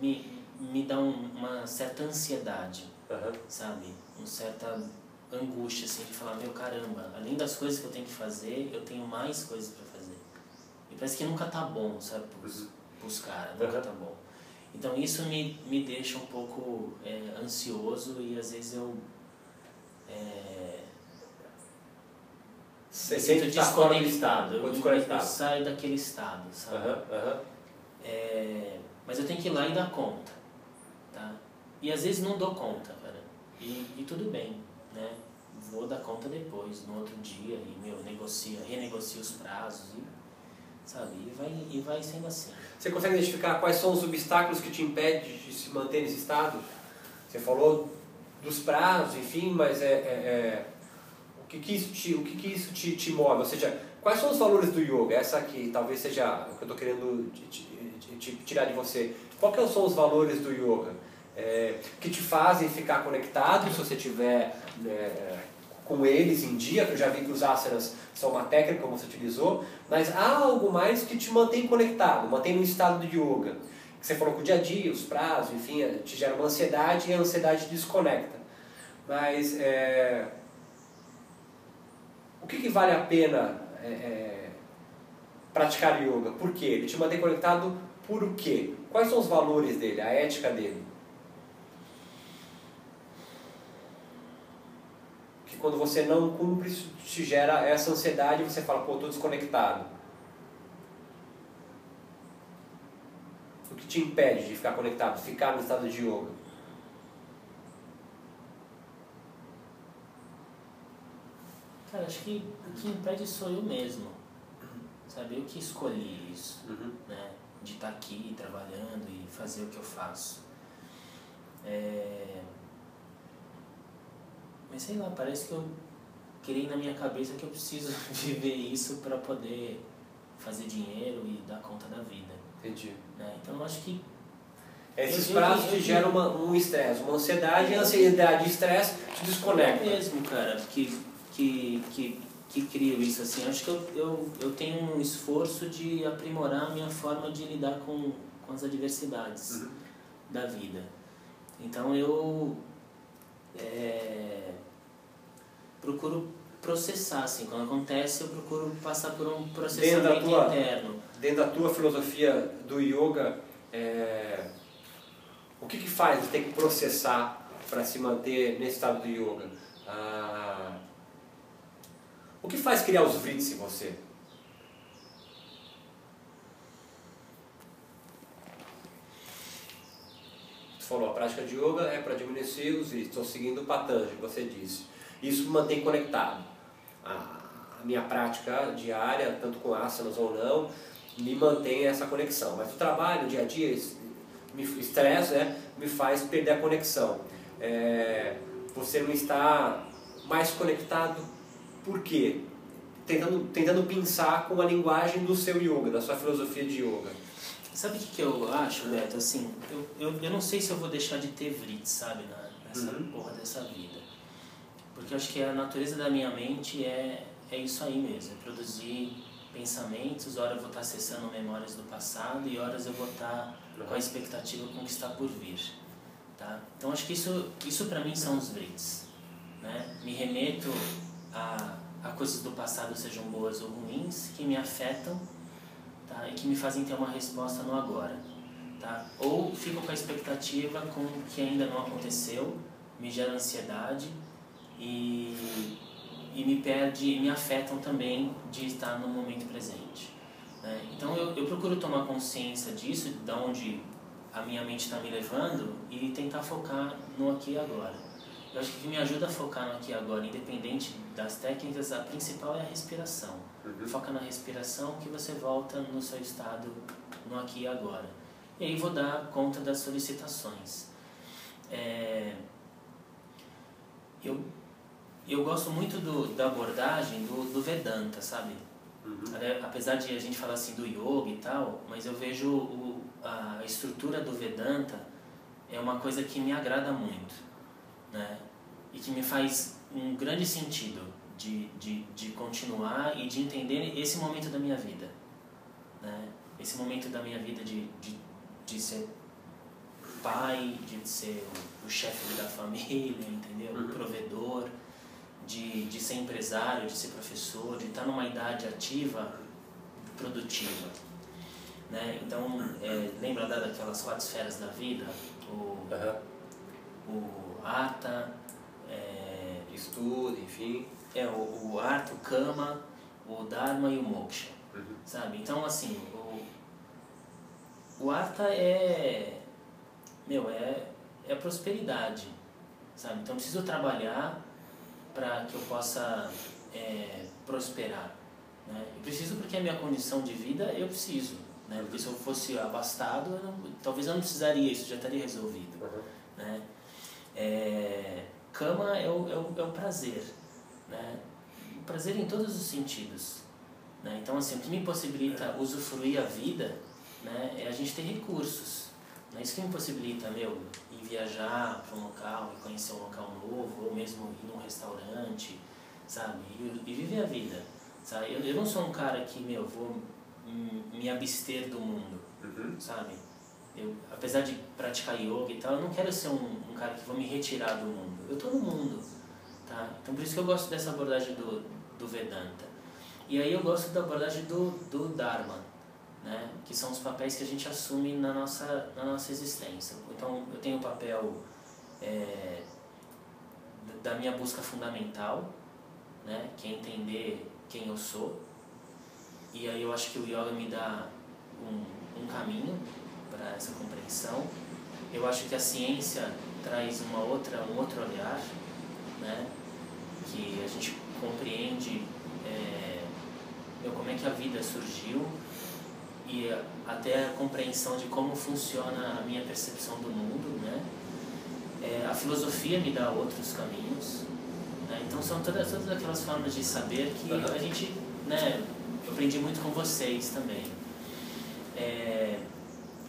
me, me dá um, uma certa ansiedade, uhum. sabe? Uma certa angústia, assim, de falar, meu caramba, além das coisas que eu tenho que fazer, eu tenho mais coisas para fazer. E parece que nunca tá bom, sabe? Pros, uhum. pros caras, nunca uhum. tá bom. Então isso me, me deixa um pouco é, ansioso e às vezes eu é, Você sente desconectado. Eu, desconectado. eu saio daquele estado, sabe? Uhum, uhum. É, mas eu tenho que ir lá e dar conta, tá? E às vezes não dou conta, cara. E, e tudo bem, né? Vou dar conta depois, no outro dia, e meu, negocia, renegocio os prazos e sabe? E vai, e vai sendo assim. Você consegue identificar quais são os obstáculos que te impedem de se manter nesse estado? Você falou dos prazos, enfim, mas é, é, é o que, que isso, te, o que, que isso te, te move? Ou seja, quais são os valores do yoga? Essa aqui talvez seja o que eu estou querendo te, te, tirar de você. Quais são os valores do yoga? É, que te fazem ficar conectado se você tiver né, com eles em dia, que eu já vi que os asanas são uma técnica como você utilizou, mas há algo mais que te mantém conectado, mantém no estado de yoga. Você falou que o dia a dia, os prazos, enfim, é, te gera uma ansiedade e a ansiedade desconecta. Mas é, o que, que, vale a pena é, praticar yoga? Por quê? Ele te mantém conectado por o quê? Quais são os valores dele, a ética dele? que quando você não cumpre, isso te gera essa ansiedade e você fala, pô, estou desconectado. O que te impede de ficar conectado, ficar no estado de yoga? Cara, acho que o que impede sou eu mesmo. Sabe, eu que escolhi isso, uhum. né? De estar tá aqui trabalhando e fazer o que eu faço. É mas sei lá, parece que eu criei na minha cabeça que eu preciso viver isso para poder fazer dinheiro e dar conta da vida. Entendi. Né? Então eu acho que. Esses prazos te geram uma, um estresse, uma ansiedade, e a ansiedade e estresse te desconecta. É mesmo, cara, que, que, que, que crio isso assim. Eu acho que eu, eu, eu tenho um esforço de aprimorar a minha forma de lidar com, com as adversidades uhum. da vida. Então eu. É, procuro processar, assim, quando acontece eu procuro passar por um processamento interno. Dentro da tua filosofia do yoga, é, o que que faz você ter que processar para se manter nesse estado do yoga? Ah, o que faz criar os vrits em você? Você falou, a prática de yoga é para diminuir os vrits, estou seguindo o Patanjali, você disse. Isso me mantém conectado. A, a minha prática diária, tanto com asanas ou não, me mantém essa conexão. Mas o trabalho, o dia a dia, me estresse, né, me faz perder a conexão. É, você não está mais conectado por quê? Tentando, tentando pensar com a linguagem do seu yoga, da sua filosofia de yoga. Sabe o que, que eu acho, Beto? Assim, eu, eu, eu não sei se eu vou deixar de ter vrit, sabe, nessa uhum. porra dessa vida. Porque eu acho que a natureza da minha mente é, é isso aí mesmo, é produzir pensamentos, horas eu vou estar acessando memórias do passado e horas eu vou estar com a expectativa com o que está por vir. Tá? Então acho que isso, isso para mim são os brits. Né? Me remeto a, a coisas do passado, sejam boas ou ruins, que me afetam tá? e que me fazem ter uma resposta no agora. Tá? Ou fico com a expectativa com o que ainda não aconteceu, me gera ansiedade e e me perde, me afetam também de estar no momento presente. Né? Então eu, eu procuro tomar consciência disso, de onde a minha mente está me levando e tentar focar no aqui e agora. Eu acho que o que me ajuda a focar no aqui e agora, independente das técnicas, a principal é a respiração. Uhum. Foca na respiração que você volta no seu estado no aqui e agora. E aí vou dar conta das solicitações. É... Eu eu gosto muito do, da abordagem do, do Vedanta, sabe? Uhum. Apesar de a gente falar assim do yoga e tal, mas eu vejo o, a estrutura do Vedanta é uma coisa que me agrada muito, né? E que me faz um grande sentido de, de, de continuar e de entender esse momento da minha vida, né? Esse momento da minha vida de, de, de ser pai, de ser o, o chefe da família, entendeu? O uhum. provedor de, de ser empresário, de ser professor, de estar numa idade ativa, produtiva. Né? Então, é, lembra daquelas quatro esferas da vida? O, uhum. o Arta, é, estudo, enfim. É, o, o Arta, o Kama, o Dharma e o Moksha. Uhum. Sabe? Então, assim, o, o Arta é. Meu, é, é prosperidade. Sabe? Então, eu preciso trabalhar para que eu possa é, prosperar. Né? Eu preciso porque a minha condição de vida eu preciso. Né? Porque se eu fosse abastado, eu não, talvez eu não precisaria, isso já estaria resolvido. Uhum. Né? É, cama é o, é, o, é o prazer. Né? O prazer em todos os sentidos. Né? Então, assim, o que me possibilita usufruir a vida né, é a gente ter recursos. Né? Isso que me possibilita, meu, viajar para um local e conhecer um local novo, ou mesmo ir num restaurante, sabe? E, e viver a vida, sabe? Eu, eu não sou um cara que, meu, vou me abster do mundo, uhum. sabe? Eu, apesar de praticar yoga e tal, eu não quero ser um, um cara que vou me retirar do mundo. Eu estou no mundo, tá? Então por isso que eu gosto dessa abordagem do, do Vedanta. E aí eu gosto da abordagem do, do Dharma, né? que são os papéis que a gente assume na nossa, na nossa existência. Então, eu tenho o papel é, da minha busca fundamental, né? que é entender quem eu sou. E aí eu acho que o yoga me dá um, um caminho para essa compreensão. Eu acho que a ciência traz uma outra, um outro olhar, né? que a gente compreende é, como é que a vida surgiu, e até a compreensão de como funciona a minha percepção do mundo, né? É, a filosofia me dá outros caminhos, né? então são todas, todas aquelas formas de saber que a gente, né? Eu aprendi muito com vocês também. É,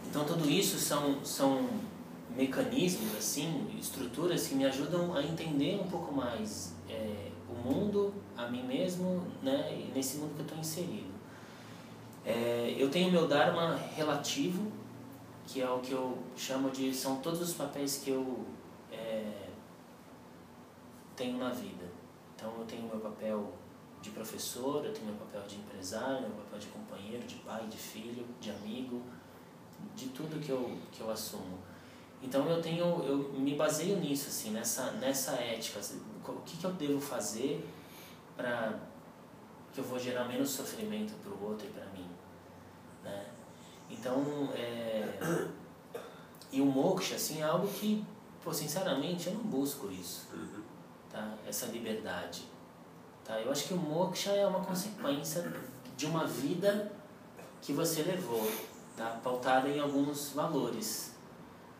então tudo isso são são mecanismos assim, estruturas que me ajudam a entender um pouco mais é, o mundo, a mim mesmo, né? Nesse mundo que eu estou inserido. É, eu tenho meu Dharma relativo, que é o que eu chamo de. são todos os papéis que eu é, tenho na vida. Então eu tenho meu papel de professor, eu tenho meu papel de empresário, meu papel de companheiro, de pai, de filho, de amigo, de tudo que eu, que eu assumo. Então eu tenho, eu me baseio nisso, assim, nessa, nessa ética. Assim, o que, que eu devo fazer para que eu vou gerar menos sofrimento para o outro e para? Então, é, e o moksha, assim, é algo que, pô, sinceramente, eu não busco isso, tá? Essa liberdade, tá? Eu acho que o moksha é uma consequência de uma vida que você levou, tá? Pautada em alguns valores,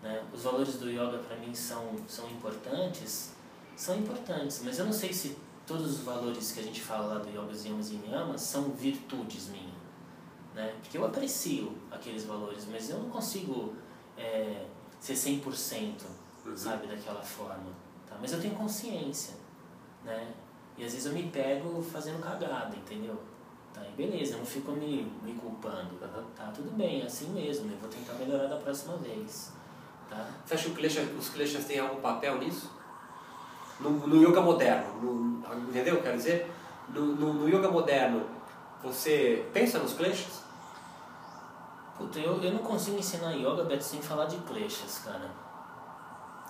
né? Os valores do yoga para mim são, são importantes, são importantes, mas eu não sei se todos os valores que a gente fala lá do yoga, yamas e niyamas são virtudes minhas, né? Porque eu aprecio aqueles valores, mas eu não consigo é, ser 100%, uhum. sabe, daquela forma, tá? Mas eu tenho consciência, né? E às vezes eu me pego fazendo cagada, entendeu? Tá, e beleza, eu não fico me, me culpando. Uhum. Tá, tudo bem, é assim mesmo, eu vou tentar melhorar da próxima vez. Tá? Você acha que os kleshas têm algum papel nisso? No, no yoga moderno, no, entendeu? Quero dizer, no, no, no, yoga moderno, você pensa nos kleshas? Puta, eu, eu não consigo ensinar yoga, Beto, sem falar de kleshas, cara.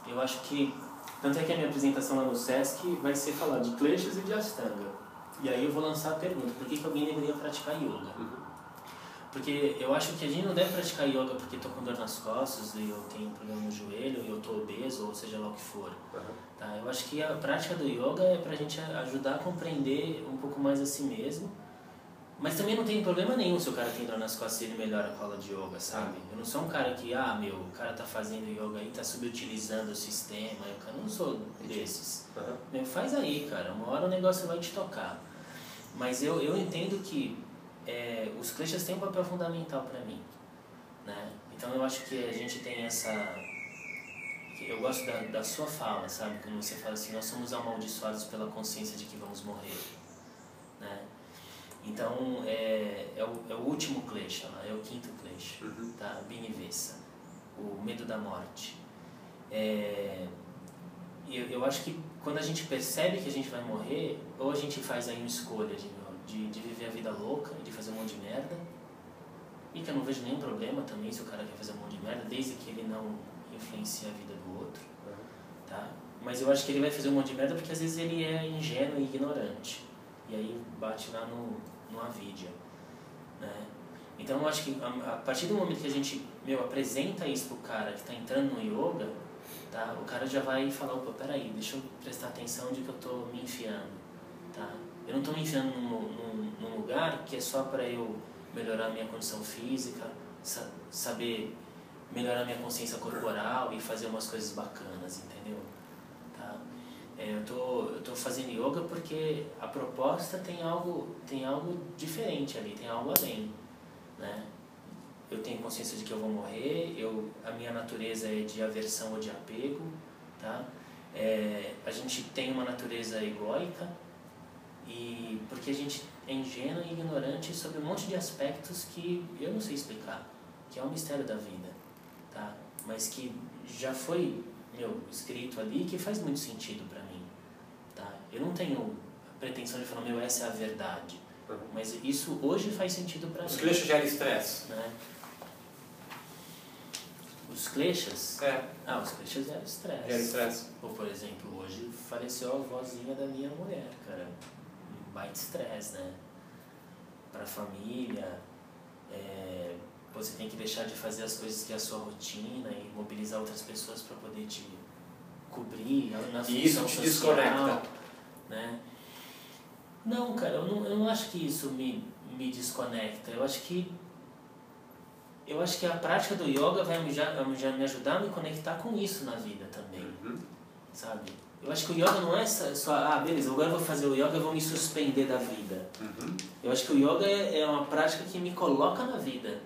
Eu acho que. Tanto é que a minha apresentação lá no Sesc vai ser falar de kleshas e de astanga. E aí eu vou lançar a pergunta: por que, que alguém deveria praticar yoga? Uhum. Porque eu acho que a gente não deve praticar yoga porque estou com dor nas costas e eu tenho um problema no joelho e eu estou obeso ou seja lá o que for. Uhum. Tá? Eu acho que a prática do yoga é para a gente ajudar a compreender um pouco mais a si mesmo. Mas também não tem problema nenhum se o cara tem dor nas costas e ele melhora com a aula de yoga, sabe? Eu não sou um cara que, ah, meu, o cara tá fazendo yoga aí, tá subutilizando o sistema. Eu não sou desses. Uhum. Faz aí, cara. Uma hora o negócio vai te tocar. Mas eu, eu entendo que é, os kleshas têm um papel fundamental para mim. Né? Então eu acho que a gente tem essa. Eu gosto da, da sua fala, sabe? Quando você fala assim, nós somos amaldiçoados pela consciência de que vamos morrer. Né? Então é, é, o, é o último klesha, é o quinto klesha, uhum. tá? Binivesa, o medo da morte. É, eu, eu acho que quando a gente percebe que a gente vai morrer, ou a gente faz aí uma escolha de de, de viver a vida louca de fazer um monte de merda. E que eu não vejo nenhum problema também se o cara quer fazer um monte de merda, desde que ele não influencie a vida do outro. Tá? Mas eu acho que ele vai fazer um monte de merda porque às vezes ele é ingênuo e ignorante. E aí bate lá no, no avidia. Né? Então eu acho que a, a, partir do momento que a gente meu, apresenta isso pro cara que está entrando no yoga, tá? o cara já vai falar, opa, peraí, deixa eu prestar atenção de que eu estou me enfiando. Tá? Eu não estou me enfiando num, num, num, lugar que é só para eu melhorar minha condição física, sa saber melhorar minha consciência corporal e fazer umas coisas bacanas, entendeu? É, eu tô, eu tô fazendo yoga porque a proposta tem algo, tem algo diferente ali, tem algo além, né? Eu tenho consciência de que eu vou morrer, eu, a minha natureza é de aversão ou de apego, tá? É, a gente tem uma natureza egóica, e porque a gente é ingênuo e ignorante sobre um monte de aspectos que eu não sei explicar, que é um mistério da vida, tá? Mas que já foi, meu, escrito ali que faz muito sentido para mim? Eu não tenho pretensão de falar, meu, essa é a verdade. Uhum. Mas isso hoje faz sentido para mim. Os kleshas geram estresse. Né? Os kleshas? É. Ah, os kleshas geram estresse. Geram estresse. Ou, por exemplo, hoje faleceu a vozinha da minha mulher, cara baita estresse, né? Para a família, é, você tem que deixar de fazer as coisas que é a sua rotina e mobilizar outras pessoas para poder te cobrir na e isso te social, desconecta. Né? Não, cara, eu não, eu não acho que isso me, me desconecta. Eu acho que eu acho que a prática do yoga vai me, já, me ajudar a me conectar com isso na vida também, uhum. sabe? Eu acho que o yoga não é só, ah, beleza, agora eu vou fazer o yoga e vou me suspender da vida. Uhum. Eu acho que o yoga é, é uma prática que me coloca na vida,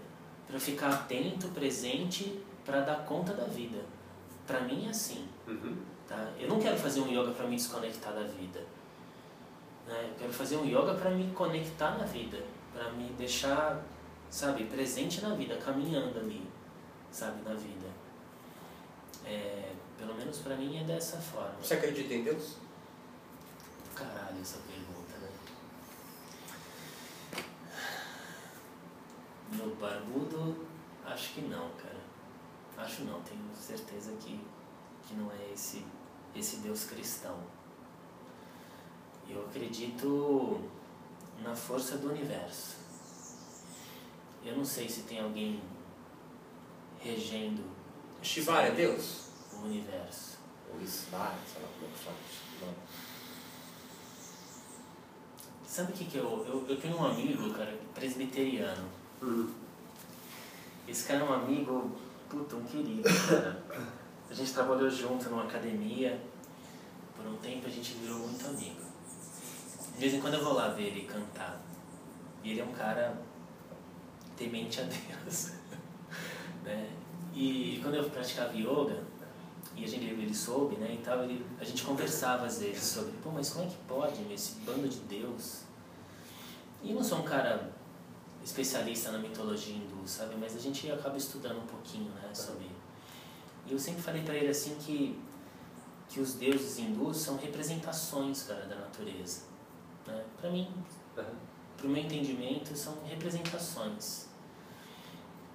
para ficar atento, presente, para dar conta da vida. Para mim é assim. Uhum. Tá? Eu não quero fazer um yoga para me desconectar da vida. Né? Eu quero fazer um yoga para me conectar na vida, para me deixar, sabe, presente na vida, caminhando ali, sabe, na vida. É, pelo menos para mim é dessa forma. Você acredita em Deus? Caralho, essa pergunta, né? No barbudo, acho que não, cara. Acho não, tenho certeza que, que não é esse, esse Deus cristão. Eu acredito na força do universo. Eu não sei se tem alguém regendo Shivar é Deus? o universo. Ou Isvar, sei lá como é que fala. Não. Sabe o que, que eu, eu. Eu tenho um amigo, cara, presbiteriano. Esse cara é um amigo, puta, um querido, cara. A gente trabalhou junto numa academia. Por um tempo a gente virou muito amigo. De vez em quando eu vou lá ver ele cantar. E ele é um cara temente a Deus. né? E quando eu praticava yoga, e a gente, ele soube, né, e tal, ele, a gente conversava às vezes sobre, pô, mas como é que pode, esse bando de Deus? E eu não sou um cara especialista na mitologia hindu, sabe, mas a gente acaba estudando um pouquinho, né, sobre... E eu sempre falei para ele assim que, que os deuses hindus são representações, cara, da natureza. Né? Para mim, para o meu entendimento, são representações.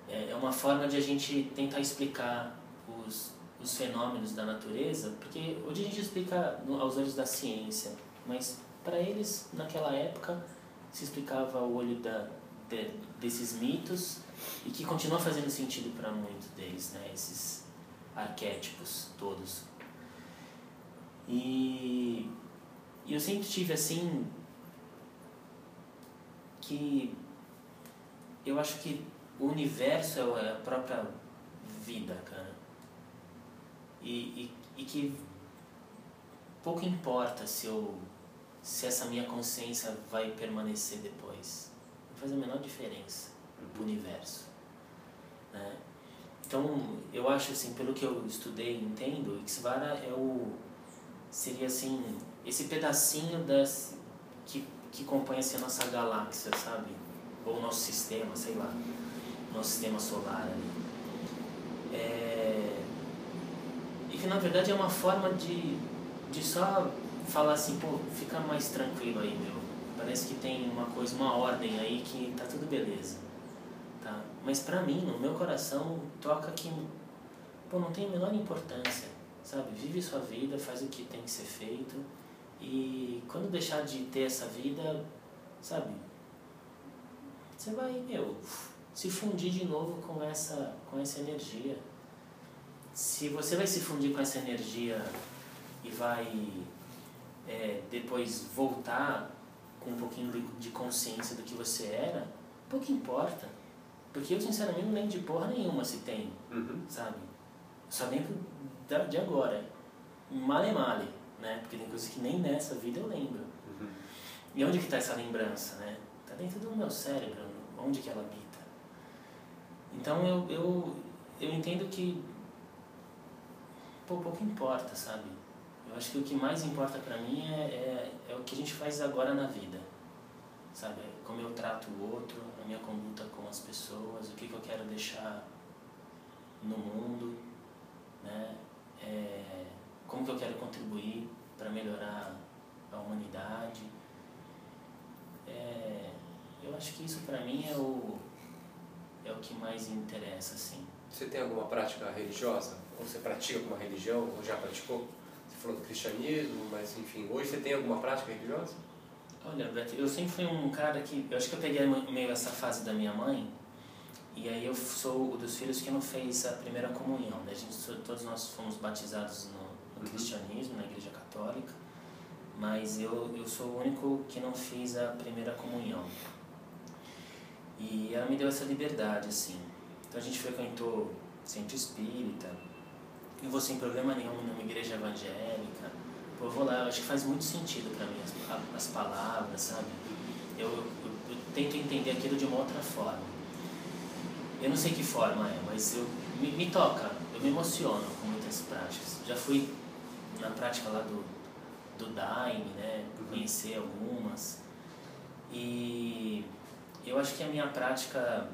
É, é uma forma de a gente tentar explicar os, os fenômenos da natureza, porque hoje a gente explica aos olhos da ciência, mas para eles, naquela época, se explicava o olho da, de- desses mitos e que continua fazendo sentido para muitos deles, né? esses arquétipos todos. E, e eu sempre tive assim que eu acho que o universo é a própria vida, cara. E, e, e que pouco importa se eu se essa minha consciência vai permanecer depois. Não faz a menor diferença pro universo. Né? Então, eu acho assim, pelo que eu estudei e entendo, Ixvara é o seria assim, esse pedacinho das que que compõe assim, a nossa galáxia, sabe? Ou o nosso sistema, sei lá, nosso sistema solar ali. É... E que na verdade é uma forma de, de só falar assim, pô, fica mais tranquilo aí, meu. Parece que tem uma coisa, uma ordem aí que tá tudo beleza. Tá? Mas pra mim, no meu coração, toca que pô, não tem a menor importância, sabe? Vive sua vida, faz o que tem que ser feito e quando deixar de ter essa vida, sabe? Você vai, meu, se fundir de novo com essa, com essa energia. Se você vai se fundir com essa energia e vai é, depois voltar com um pouquinho de, consciência do que você era, pouco importa. Porque eu, sinceramente, não lembro de porra nenhuma se tem, Uhum. sabe? Só lembro de agora. Male male, né? Porque tem coisas que nem nessa vida eu lembro. Uhum. E onde que está essa lembrança, né? Está dentro do meu cérebro, onde que ela habita. Então eu, eu, eu entendo que pô, pouco importa, sabe? Eu acho que o que mais importa para mim é, é, é o que a gente faz agora na vida, sabe? Como eu trato o outro, a minha conduta com as pessoas, o que, que eu quero deixar no mundo, né? É, como que eu quero contribuir para melhorar a humanidade. É, eu acho que isso para mim é o, é o que mais interessa, assim. Você tem alguma prática religiosa? Ou você pratica alguma religião? Ou já praticou? Você falou do cristianismo, mas enfim, hoje você tem alguma prática religiosa? Olha, Beto, eu sempre fui um cara que. Eu acho que eu peguei meio essa fase da minha mãe, e aí eu sou o dos filhos que não fez a primeira comunhão. Né? A gente, todos nós fomos batizados no, no cristianismo, na igreja católica, mas eu, eu sou o único que não fiz a primeira comunhão. E ela me deu essa liberdade, assim. Então a gente frequentou centro espírita, eu vou sem problema nenhum numa igreja evangélica. Eu vou lá, eu acho que faz muito sentido para mim as, as palavras, sabe? Eu, eu, eu tento entender aquilo de uma outra forma. Eu não sei que forma é, mas eu, me, me toca, eu me emociono com muitas práticas. Já fui na prática lá do, do Daime, né? Conhecer algumas. E eu acho que a minha prática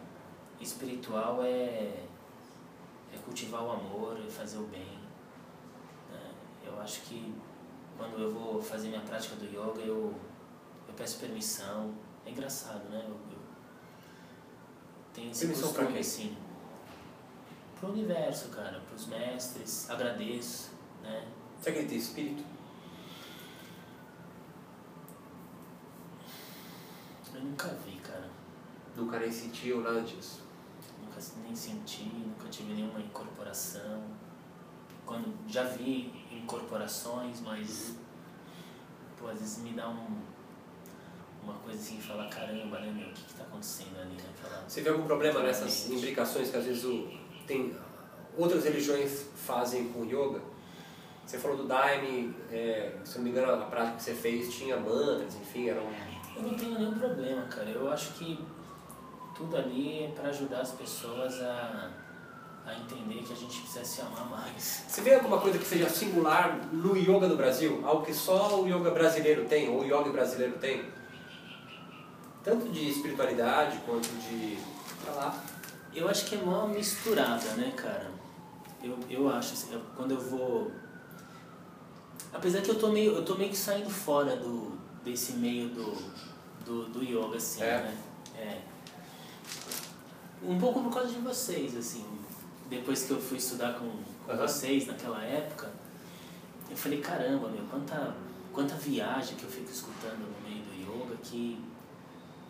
espiritual é, é cultivar o amor, é fazer o bem. né? Eu acho que quando eu vou fazer minha prática do yoga, eu, eu peço permissão. É engraçado, né? Eu, eu tenho esse Permissão costume, assim. pro universo, cara, pros mestres, agradeço, né? Você acredita em espírito? Eu nunca vi, cara. Nunca nem sentiu nada disso. Nunca nem senti, nunca tive nenhuma incorporação. Quando já vi incorporações, mas pô, às vezes me dá um uma coisa assim e fala, caramba, né, meu, o que, que tá acontecendo ali, né? Fala, Você vê algum problema nessas imbricações que às vezes o, tem outras religiões fazem com yoga? Você falou do Daime, é, se não me engano, a prática que você fez tinha mantras, enfim, era um... Eu não tenho nenhum problema, cara. Eu acho que tudo ali é para ajudar as pessoas a, a entender que a gente precisa se amar mais. Você vê alguma coisa que seja singular no yoga do Brasil? Algo que só o yoga brasileiro tem, ou o yoga brasileiro tem? Tanto de espiritualidade quanto de... Sei lá. Eu acho que é uma misturada, né, cara? Eu, eu acho, assim, eu- quando eu vou... Apesar que eu tô meio, eu tô meio que saindo fora do, desse meio do, do, do yoga, assim, É? né? É. Um pouco por causa de vocês, assim. Depois que eu fui estudar com, com Aham. vocês naquela época, eu falei, caramba, meu, quanta, quanta viagem que eu fico escutando no meio do yoga que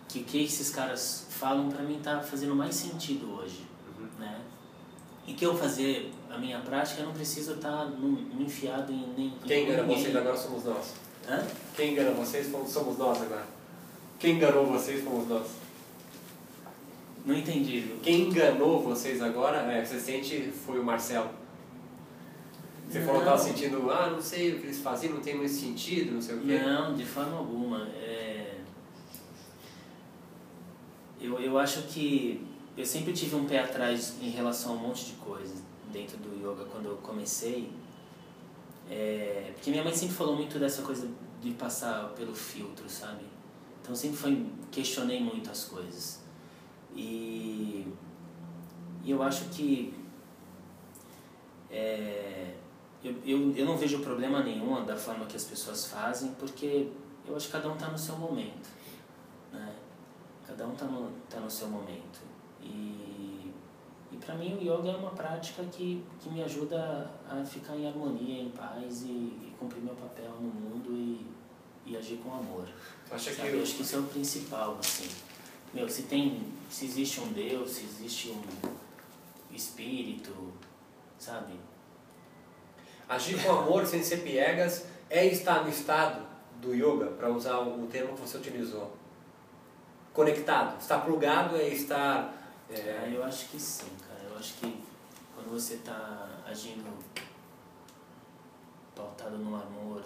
que o que esses caras falam pra mim tá fazendo mais sentido hoje, né? E que eu fazer a minha prática, não preciso estar me enfiado em nem Quem engana ninguém. vocês agora somos nós. Hã? Quem engana vocês somos nós agora. Quem enganou vocês fomos nós. Não entendi. Quem enganou vocês agora, é, você sente, foi o Marcelo. Você falou que Não. estava sentindo, ah, não sei o que eles faziam, não tem muito sentido, não sei o quê. Não, de forma alguma. É... Eu, eu acho que eu sempre tive um pé atrás em relação a um monte de coisa dentro do yoga quando eu comecei. É... Porque minha mãe sempre falou muito dessa coisa de passar pelo filtro, sabe? Então sempre foi, questionei muito as coisas. E, e eu acho que é, eu, eu, eu não vejo problema nenhum da forma que as pessoas fazem, porque eu acho que cada um está no seu momento. Né? Cada um está no, tá no seu momento. Para mim o yoga é uma prática que, que me ajuda a ficar em harmonia, em paz e, e cumprir meu papel no mundo e, e agir com amor. Acha que Eu acho que isso é o principal, assim. Meu, se tem, se existe um Deus, se existe um espírito, sabe? agir com amor sem ser piegas é estar no estado do yoga, para usar o termo que você utilizou? Conectado. Estar plugado é estar... É, É, eu acho que sim, acho que quando você está agindo pautado no amor,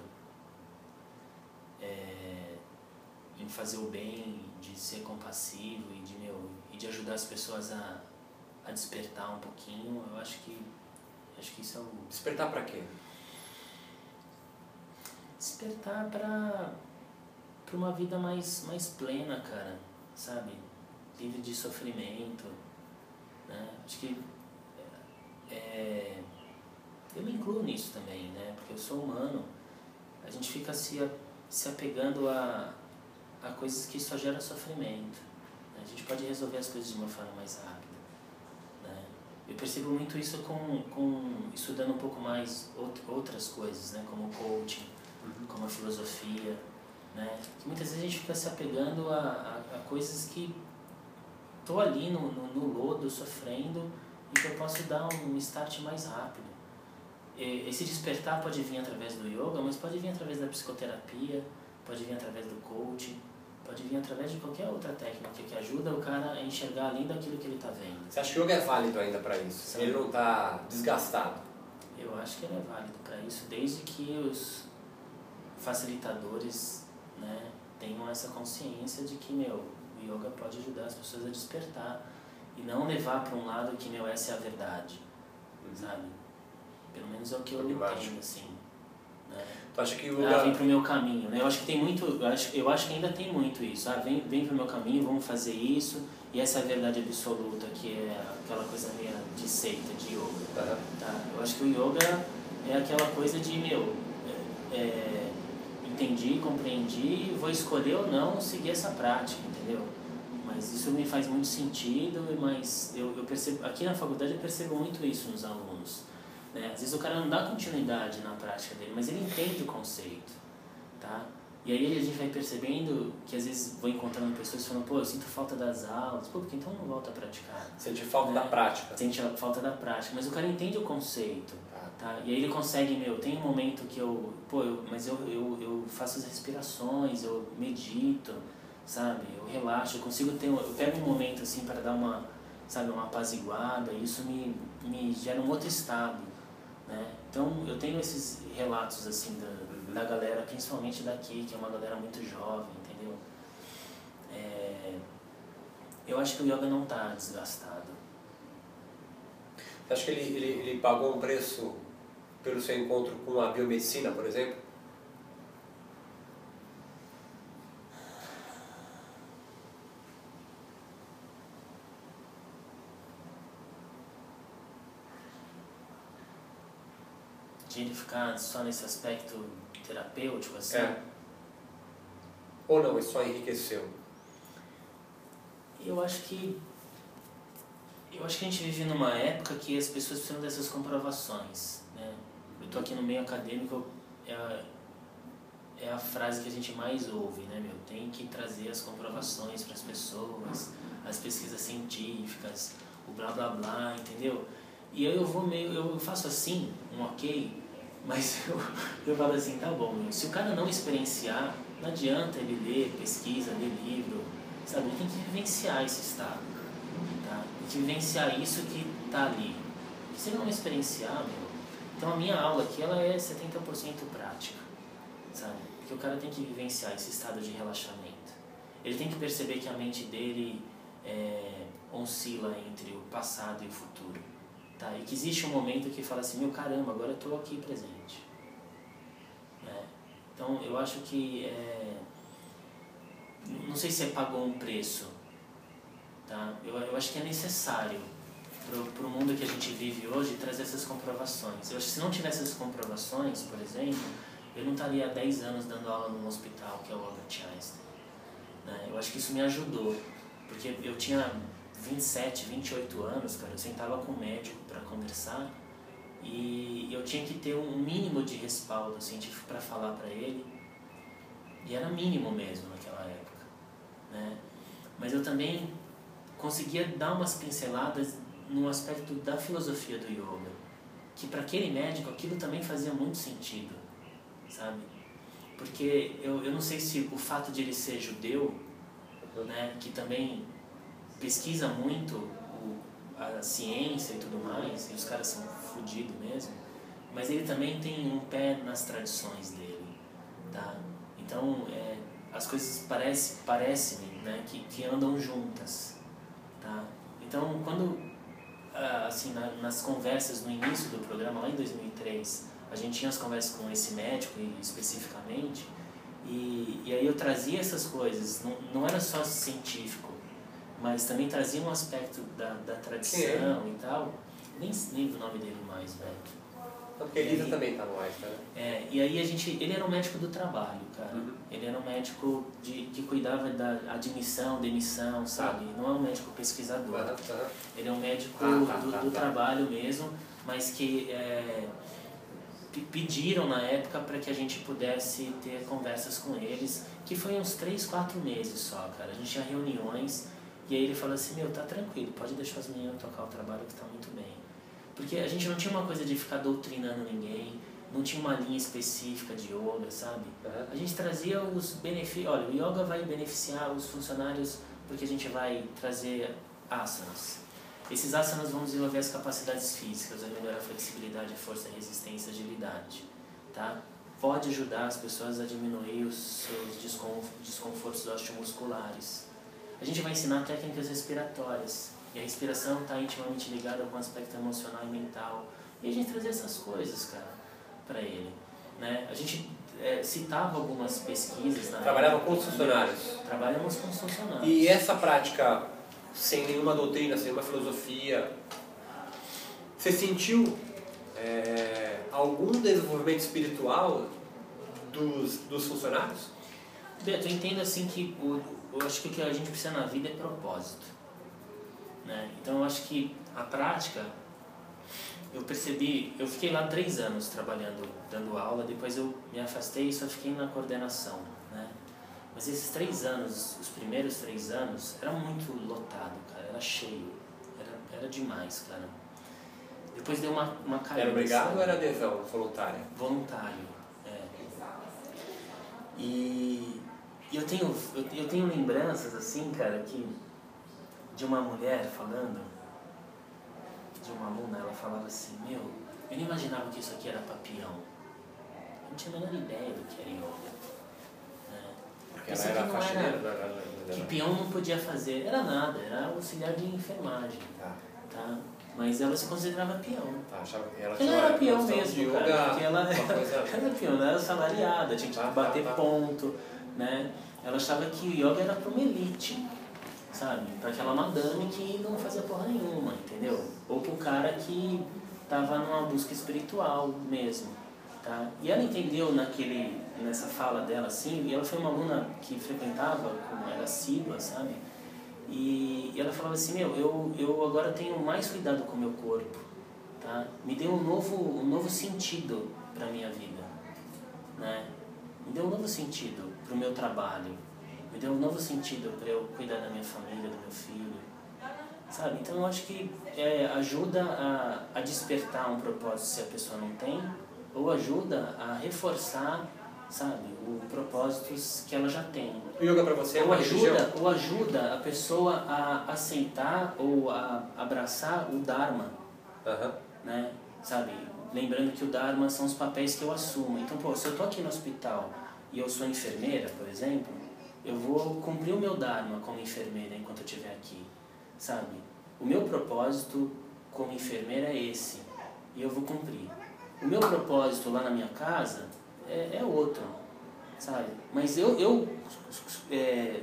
é, em fazer o bem, de ser compassivo e de, meu, e de ajudar as pessoas a, a despertar um pouquinho, eu acho que acho que isso é o despertar para quê? despertar para para uma vida mais mais plena, cara, sabe? Livre de sofrimento, né? Acho que é, eu me incluo nisso também, né? Porque eu sou humano. A gente fica se se apegando a a coisas que só geram sofrimento. né? A gente pode resolver as coisas de uma forma mais rápida, né? Eu percebo muito isso com, com estudando um pouco mais out- outras coisas, né? Como o coaching, como a filosofia, né? Que muitas vezes a gente fica se apegando a, a, a coisas que tô ali no, no, no lodo, sofrendo, e que eu posso dar um start mais rápido. Esse despertar pode vir através do yoga, mas pode vir através da psicoterapia, pode vir através do coaching, pode vir através de qualquer outra técnica que ajuda o cara a enxergar além daquilo que ele está vendo. Você acha que o yoga é válido ainda para isso? Sim. Ele não está desgastado? Eu acho que ele é válido para isso, desde que os facilitadores né, tenham essa consciência de que meu, o yoga pode ajudar as pessoas a despertar e não levar para um lado que meu, essa é a verdade, sabe? Pelo menos é o que eu entendo, assim. Né? Tu acha que o Ah, vem yoga... pro meu caminho, né? Eu acho que tem muito, eu acho, eu acho que ainda tem muito isso. Ah, vem, vem pro meu caminho, vamos fazer isso, e essa é a verdade absoluta, que é aquela coisa meio de seita, de yoga. Aham. Tá? Eu acho que o yoga é aquela coisa de, meu, é, é, entendi, compreendi, vou escolher ou não seguir essa prática, entendeu? mas isso me faz muito sentido, mas eu, eu percebo, aqui na faculdade eu percebo muito isso nos alunos. Né? Às vezes o cara não dá continuidade na prática dele, mas ele entende o conceito, tá? E aí a gente vai percebendo que às vezes vou encontrando pessoas falando, pô, eu sinto falta das aulas, pô, porque então não volta a praticar. Sente falta né? da prática. Sente falta da prática, mas o cara entende o conceito, tá? E aí ele consegue, meu, tem um momento que eu, pô, eu, mas eu, eu, eu faço as respirações, eu medito, sabe? Eu relaxo, eu consigo ter, eu pego um momento assim para dar uma, sabe, uma apaziguada, e isso me, me gera um outro estado, né? Então eu tenho esses relatos assim da da galera, principalmente daqui, que é uma galera muito jovem, entendeu? É, eu acho que o yoga não está desgastado. Acha que ele, ele, ele pagou um preço pelo seu encontro com a biomedicina, por exemplo? De ele ficar só nesse aspecto terapêutico, assim. É. Ou não, isso só enriqueceu? Eu acho que. Eu acho que a gente vive numa época que as pessoas precisam dessas comprovações. Né? Eu tô aqui no meio acadêmico, é a, é a frase que a gente mais ouve, né, meu? Tem que trazer as comprovações para as pessoas, as pesquisas científicas, o blá blá blá, entendeu? E aí eu vou meio, eu faço assim, um ok, mas eu, eu falo assim, tá bom, se o cara não experienciar, não adianta ele ler pesquisa, ler livro, sabe? Ele tem que vivenciar esse estado, tá? Tem que vivenciar isso que tá ali. Se ele não experienciar, meu, então a minha aula aqui, ela é 70% prática, sabe? Porque o cara tem que vivenciar esse estado de relaxamento. Ele tem que perceber que a mente dele é, oscila entre o passado e o futuro. Tá? E que existe um momento que fala assim, meu caramba, agora eu estou aqui presente. Né? Então eu acho que é... não sei se você pagou um preço, tá? eu, eu acho que é necessário para o mundo que a gente vive hoje trazer essas comprovações. Eu acho que se não tivesse essas comprovações, por exemplo, eu não estaria há 10 anos dando aula num hospital que é o Albert Einstein. Né? Eu acho que isso me ajudou, porque eu tinha 27, 28 anos, cara, eu sentava com o médico para conversar e eu tinha que ter um mínimo de respaldo científico para falar para ele. E era mínimo mesmo naquela época, né? Mas eu também conseguia dar umas pinceladas no aspecto da filosofia do yoga, que para aquele médico aquilo também fazia muito sentido, sabe? Porque eu, eu não sei se o fato de ele ser judeu, né, que também pesquisa muito o, a ciência e tudo mais, e os caras são fodidos mesmo, mas ele também tem um pé nas tradições dele, tá? Então, é, as coisas parecem parece né, que, que andam juntas, tá? Então, quando, assim, na, nas conversas no início do programa, lá em 2003, a gente tinha as conversas com esse médico especificamente, e, e aí eu trazia essas coisas, não, não era só científico, mas também trazia um aspecto da, da tradição é? e tal. Nem lembro o nome dele mais, velho. Porque Elisa aí, também tá no Einstein, né? É, e aí a gente. Ele era um médico do trabalho, cara. Uhum. Ele era um médico de, que cuidava da admissão, demissão, sabe? Ah. Não é um médico pesquisador. Uhum. Ele é um médico tá, do, tá, do tá. trabalho mesmo, mas que é, pediram na época para que a gente pudesse ter conversas com eles, que foi uns 3, 4 meses só, cara. A gente tinha reuniões e aí ele falou assim, meu, tá tranquilo, pode deixar as meninas tocar o trabalho que tá muito bem. Porque a gente não tinha uma coisa de ficar doutrinando ninguém, não tinha uma linha específica de yoga, sabe? Uhum. A gente trazia os benefícios, olha, o yoga vai beneficiar os funcionários porque a gente vai trazer asanas. Esses asanas vão desenvolver as capacidades físicas, vai melhorar a flexibilidade, a força, a resistência, a agilidade, tá? Pode ajudar as pessoas a diminuir os seus desconfortos osteomusculares a gente vai ensinar técnicas respiratórias. E a respiração está intimamente ligada com o aspecto emocional e mental. E a gente trazer essas coisas, cara, para ele. Né? A gente é, citava algumas pesquisas. Na Trabalhava com os funcionários. Trabalhamos com os funcionários. E essa prática, sem nenhuma doutrina, sem nenhuma filosofia, você sentiu é, algum desenvolvimento espiritual dos, dos funcionários? Beto, eu entendo assim que o, eu acho que o que a gente precisa na vida é propósito. Né? Então eu acho que a prática, eu percebi, eu fiquei lá três anos trabalhando, dando aula, depois eu me afastei e só fiquei na coordenação. Né? Mas esses três anos, os primeiros três anos, era muito lotado, cara, era cheio, era, era demais, cara. Depois deu uma, uma caída. Era obrigado ou era adesão voluntária? Voluntário, é. E eu tenho, eu, eu tenho lembranças assim, cara, que de uma mulher falando, de uma aluna, ela falava assim, meu, eu não imaginava que isso aqui era papião. Eu não tinha a menor ideia do que era yoga. Né? Porque ela era faxineira da, da, da, Que peão não podia fazer, era nada, era auxiliar de enfermagem. Tá. Tá? Mas ela se considerava peão. Tá, achava ela Ela era peão mesmo, cara, yoga, porque ela coisa- era peão, ela era salariada, tinha que Tá, tá, bater tá. ponto, né? Ela achava que o yoga era para uma elite, sabe? Para aquela madame que não fazia porra nenhuma, entendeu? Ou para o cara que tava numa busca espiritual mesmo, tá? E ela entendeu naquele, nessa fala dela assim, e ela foi uma aluna que frequentava, como era assídua, sabe? E, e ela falava assim, meu, eu, eu agora tenho mais cuidado com o meu corpo, tá? Me deu um novo, um novo sentido para minha vida, né? Me deu um novo sentido para o meu trabalho, me deu um novo sentido para eu cuidar da minha família, do meu filho, sabe? Então eu acho que é, ajuda a, a despertar um propósito se a pessoa não tem, ou ajuda a reforçar, sabe, o propósitos que ela já tem. O yoga pra você é Ou uma religião? ajuda, ou ajuda a pessoa a aceitar ou a abraçar o Dharma, Aham. né? Sabe? Lembrando que o Dharma são os papéis que eu assumo. Então, pô, se eu tô aqui no hospital e eu sou enfermeira, por exemplo, eu vou cumprir o meu Dharma como enfermeira enquanto eu estiver aqui, sabe? O meu propósito como enfermeira é esse e eu vou cumprir. O meu propósito lá na minha casa é, é outro, sabe? Mas eu, eu é,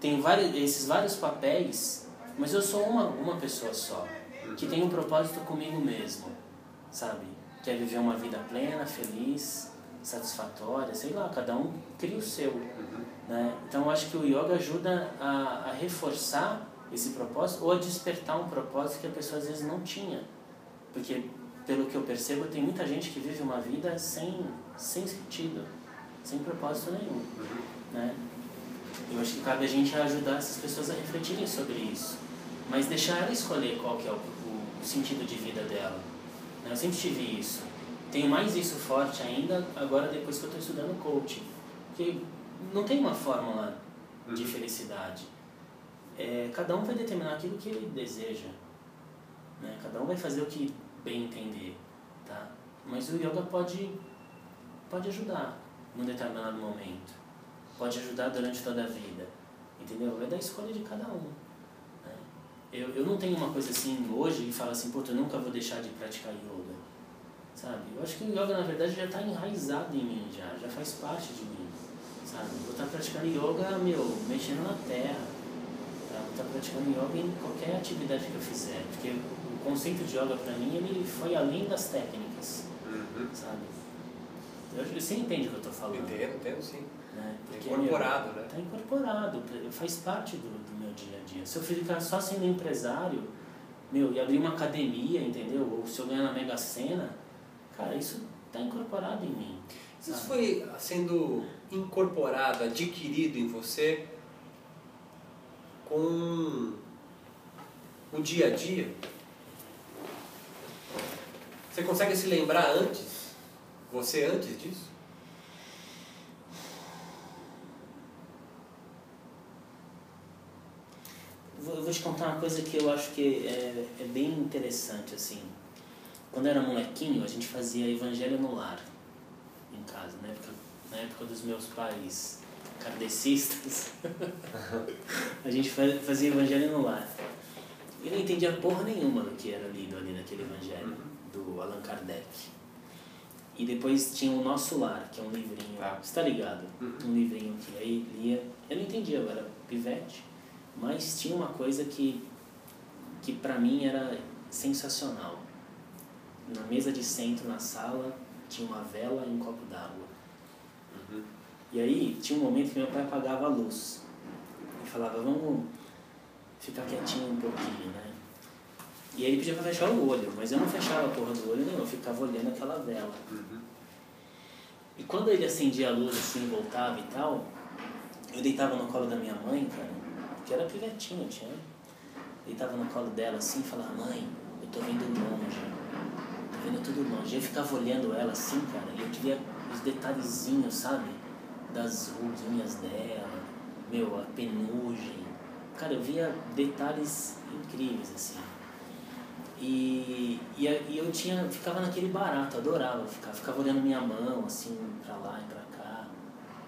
tenho vários, esses vários papéis, mas eu sou uma, uma pessoa só, que tem um propósito comigo mesmo, sabe? Que é viver uma vida plena, feliz, satisfatória, sei lá, cada um cria o seu. Né? Então eu acho que o yoga ajuda a, a reforçar esse propósito ou a despertar um propósito que a pessoa às vezes não tinha. Porque, pelo que eu percebo, tem muita gente que vive uma vida sem, sem sentido, sem propósito nenhum. Né? Eu acho que cabe a gente ajudar essas pessoas a refletirem sobre isso. Mas deixar ela escolher qual que é o, o, o sentido de vida dela. né? Eu sempre tive isso. Tenho mais isso forte ainda agora depois que eu estou estudando coaching. Porque não tem uma fórmula de felicidade. É, cada um vai determinar aquilo que ele deseja. Né? Cada um vai fazer o que bem entender. Tá? Mas o yoga pode, pode ajudar num determinado momento. Pode ajudar durante toda a vida. Entendeu? É da escolha de cada um. né? Eu, eu não tenho uma coisa assim hoje e falo assim, pô, eu nunca vou deixar de praticar yoga. Sabe? Eu acho que o yoga na verdade já está enraizado em mim, já, já faz parte de mim. Sabe? Vou estar praticando yoga, meu, mexendo na terra. Tá? Vou estar praticando yoga em qualquer atividade que eu fizer. Porque o conceito de yoga para mim ele foi além das técnicas. Uhum. Sabe? Eu, você entende o que eu estou falando? Entendo, entendo sim. Né? Incorporado, né? Está incorporado, faz parte do, do meu dia a dia. Se eu ficar só sendo empresário, meu, e abrir uma academia, entendeu? Ou se eu ganhar na Mega Sena, cara, isso está incorporado em mim. Isso sabe? foi sendo incorporado, adquirido em você com o dia a dia? Você consegue se lembrar antes? Você antes disso? Vou, eu vou te contar uma coisa que eu acho que é, é bem interessante, assim. Quando eu era molequinho, a gente fazia evangelho no lar, em casa, na época, na época dos meus pais kardecistas. a gente fa- fazia evangelho no lar. Eu não entendia porra nenhuma do que era lido ali naquele evangelho, do Allan Kardec. E depois tinha o Nosso Lar, que é um livrinho, Tá. você tá ligado? Um livrinho que aí lia. Eu não entendia, eu era pivete, mas tinha uma coisa que, que pra mim era sensacional. Na mesa de centro, na sala, tinha uma vela e um copo d'água. E aí tinha um momento que meu pai apagava a luz. E falava, vamos ficar quietinho um pouquinho, né? E aí ele pedia pra fechar o olho, mas eu não fechava a porra do olho nenhum, eu ficava olhando aquela vela. Uhum. E quando ele acendia a luz assim, voltava e tal, eu deitava no colo da minha mãe, cara, que era pivetinho, tinha. Deitava no colo dela assim e falava, mãe, eu tô vendo longe, vendo tudo longe. Eu ficava olhando ela assim, cara, e eu queria os detalhezinhos, sabe? Das ruguinhas dela, meu, a penugem. Cara, eu via detalhes incríveis, assim. E, e, e eu tinha, ficava naquele barato, adorava ficar, ficava olhando minha mão, assim, pra lá e pra cá,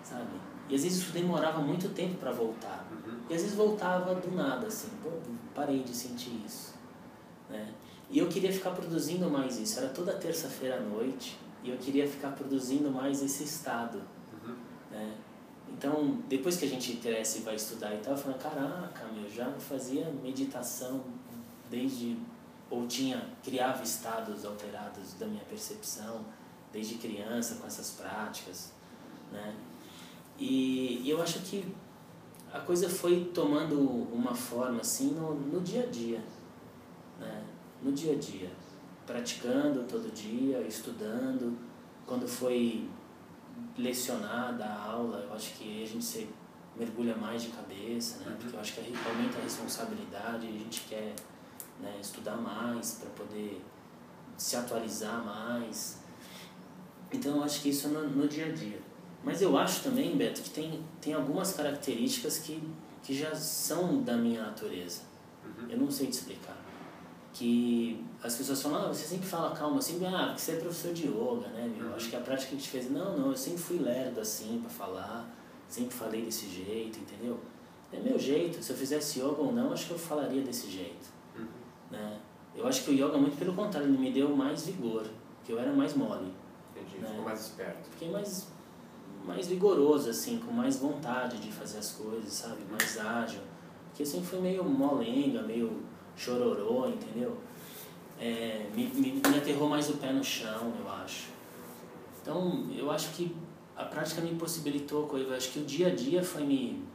sabe? E às vezes isso demorava muito tempo para voltar. Uhum. E às vezes voltava do nada, assim, pô, parei de sentir isso, né? E eu queria ficar produzindo mais isso, era toda terça-feira à noite, e eu queria ficar produzindo mais esse estado, Uhum. né? Então, depois que a gente cresce e vai estudar e tal, eu falei, caraca, meu, já fazia meditação desde ou tinha criava estados alterados da minha percepção desde criança com essas práticas, né? E, e eu acho que a coisa foi tomando uma forma assim no, no dia a dia, né? No dia a dia, praticando todo dia, estudando, quando foi lecionada a aula, eu acho que a gente se mergulha mais de cabeça, né? Uhum. Porque eu acho que aumenta a responsabilidade, a gente quer né, estudar mais para poder se atualizar mais. Então eu acho que isso é no, no dia a dia. Mas eu acho também, Beto, que tem, tem algumas características que, que já são da minha natureza. Uhum. Eu não sei te explicar. Que as pessoas falam, ah, você sempre fala calma assim, ah, porque você é professor de yoga, né, meu? Uhum. Acho que a prática que a gente fez, não, não, eu sempre fui lerdo assim para falar, sempre falei desse jeito, entendeu? É meu jeito, se eu fizesse yoga ou não, acho que eu falaria desse jeito, Uhum. né? Eu acho que o yoga, muito pelo contrário, ele me deu mais vigor, porque eu era mais mole. Entendi, Né? ficou mais esperto. Fiquei mais, mais vigoroso, assim, com mais vontade de fazer as coisas, sabe? Mais ágil. Porque assim foi meio molenga, meio chororô, entendeu? É, me, me, me aterrou mais o pé no chão, eu acho. Então, eu acho que a prática me possibilitou acho que o dia a dia foi me,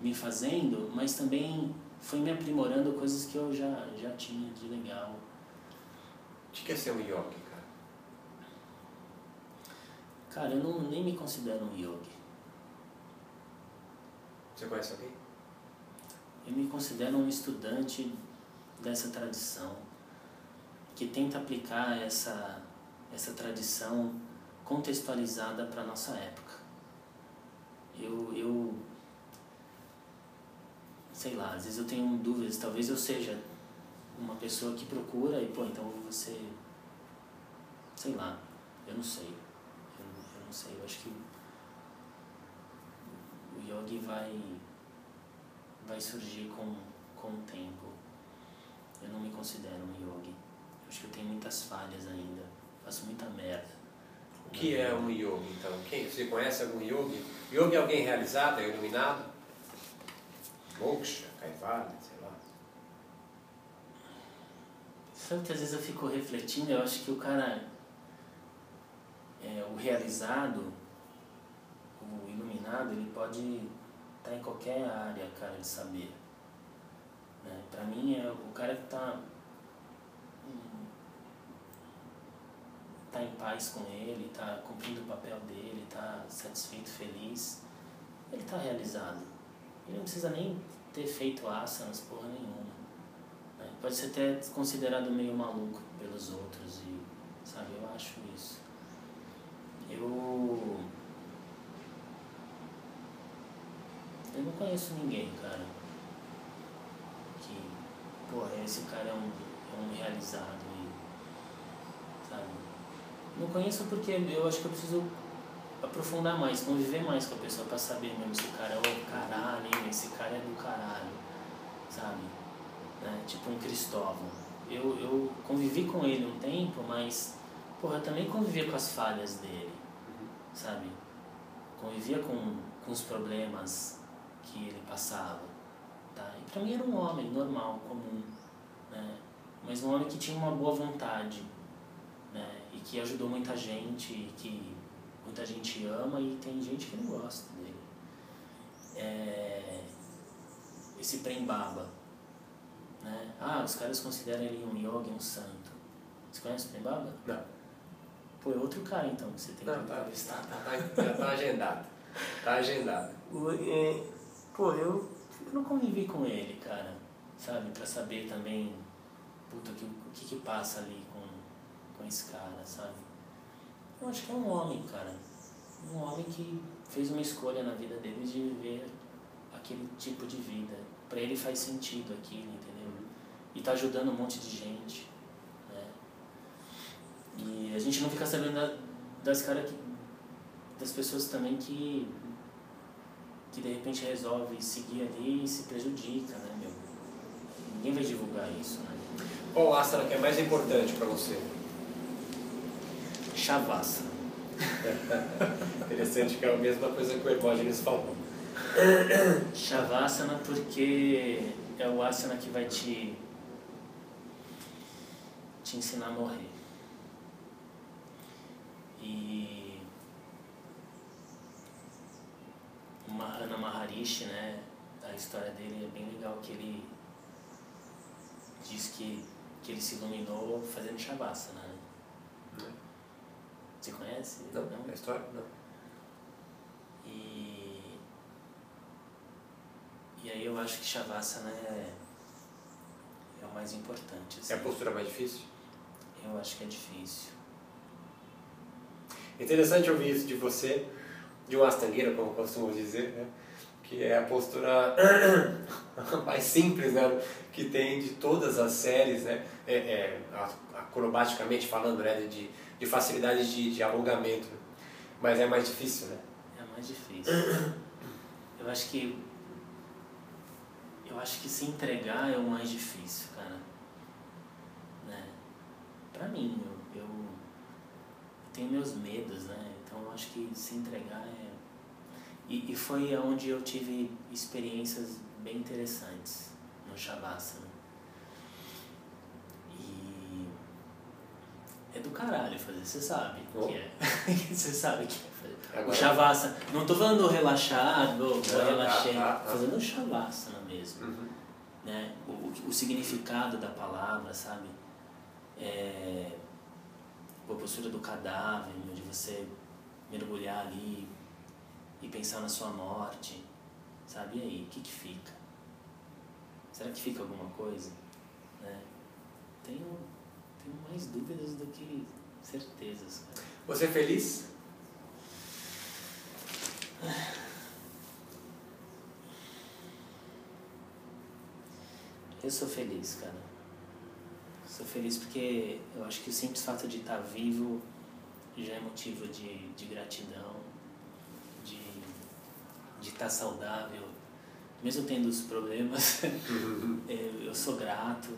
me fazendo, mas também foi me aprimorando coisas que eu já, já tinha de legal. O que é ser um yogi, cara? Cara, eu não, nem me considero um yogi. Você conhece alguém? Eu me considero um estudante dessa tradição que tenta aplicar essa, essa tradição contextualizada para a nossa época. Eu, eu, sei lá, às vezes eu tenho dúvidas, talvez eu seja uma pessoa que procura e, pô, então você, sei lá, eu não sei, eu, eu não sei, eu acho que o yogi vai vai surgir com, com o tempo. Eu não me considero um yogi. Eu acho que eu tenho muitas falhas ainda. Faço muita merda. O que é um yogi, então? Quem, você conhece algum yogi? Yogi é alguém realizado, é iluminado? Moksha, Kaivalya, sei lá. Sabe que às vezes eu fico refletindo, eu acho que o cara, é, o realizado, o iluminado, ele pode estar em qualquer área, cara, de saber. Né? Pra mim, é o cara que tá, tá em paz com ele, tá cumprindo o papel dele, tá satisfeito, feliz, ele tá realizado. Ele não precisa nem ter feito asanas, porra nenhuma. né? Pode ser até considerado meio maluco pelos outros e, sabe, eu acho isso. Eu eu não conheço ninguém, cara, pô, esse cara é um, é um realizado e, sabe? Não conheço porque eu acho que eu preciso aprofundar mais, conviver mais com a pessoa pra saber mesmo se o cara é o caralho, hein, esse cara é do caralho, sabe? Né? Tipo um Cristóvão. Eu, eu convivi com ele um tempo, mas, porra, eu também convivia com as falhas dele, sabe? Convivia com, com os problemas que ele passava, pra mim era um homem normal, comum, né? Mas um homem que tinha uma boa vontade, né? E que ajudou muita gente, que muita gente ama e tem gente que não gosta dele. É, esse Prembaba, né? Ah, os caras consideram ele um yogi, um santo. Você conhece o Prembaba? Não. Pô, é outro cara então que você tem Não, que tá, entrevistar. tá, tá, já tá agendado. Tá agendado. O- é, Pô, eu, eu não convivi com ele, cara, sabe? Pra saber também, puta, que, o que que passa ali com, com esse cara, sabe? Eu acho que é um homem, cara. Um homem que fez uma escolha na vida dele de viver aquele tipo de vida. Pra ele faz sentido aquilo, entendeu? E tá ajudando um monte de gente, né? E a gente não fica sabendo da- das caras que das pessoas também que que de repente resolve seguir ali e se prejudica, né, meu? Ninguém vai divulgar isso, né? Qual asana que é mais importante pra você? Shavasana. Interessante que é a mesma coisa que o Hermógenes falou. Shavasana porque é o asana que vai te te ensinar a morrer. E o Mahana Maharishi, né, a história dele é bem legal que ele diz que, que ele se iluminou fazendo Shavasana, né? Você conhece? Não, é história? Não. E, e aí eu acho que Shavasana é, é o mais importante. assim. É a postura mais difícil? Eu acho que é difícil. Interessante ouvir isso de você, de um astangueiro, como costumo dizer, né? que é a postura mais simples né? que tem de todas as séries, né? É, é, acrobaticamente falando, né? de, de facilidade de, de alongamento. Mas é mais difícil, né? É mais difícil. Eu acho que. Eu acho que se entregar é o mais difícil, cara. Né? Pra mim, eu, eu tenho meus medos, né? Então eu acho que se entregar é. E, e foi onde eu tive experiências bem interessantes no Shavasana. E. É do caralho fazer, você sabe Oh. que é. Você sabe que é fazer. O Agora- Shavasana. Não tô falando relaxado, Não, relaxei. tá. Fazendo o Shavasana mesmo. Uhum. Né? O, o, o significado da palavra, sabe? É, a postura do cadáver, meu, de você mergulhar ali e pensar na sua morte. Sabe? E aí, o que, que fica? Será que fica alguma coisa? Né? Tenho, tenho mais dúvidas do que certezas, cara. Você é feliz? Eu sou feliz, cara. Sou feliz porque eu acho que o simples fato de estar vivo já é motivo de, de gratidão, de estar saudável, mesmo tendo os problemas, eu, eu sou grato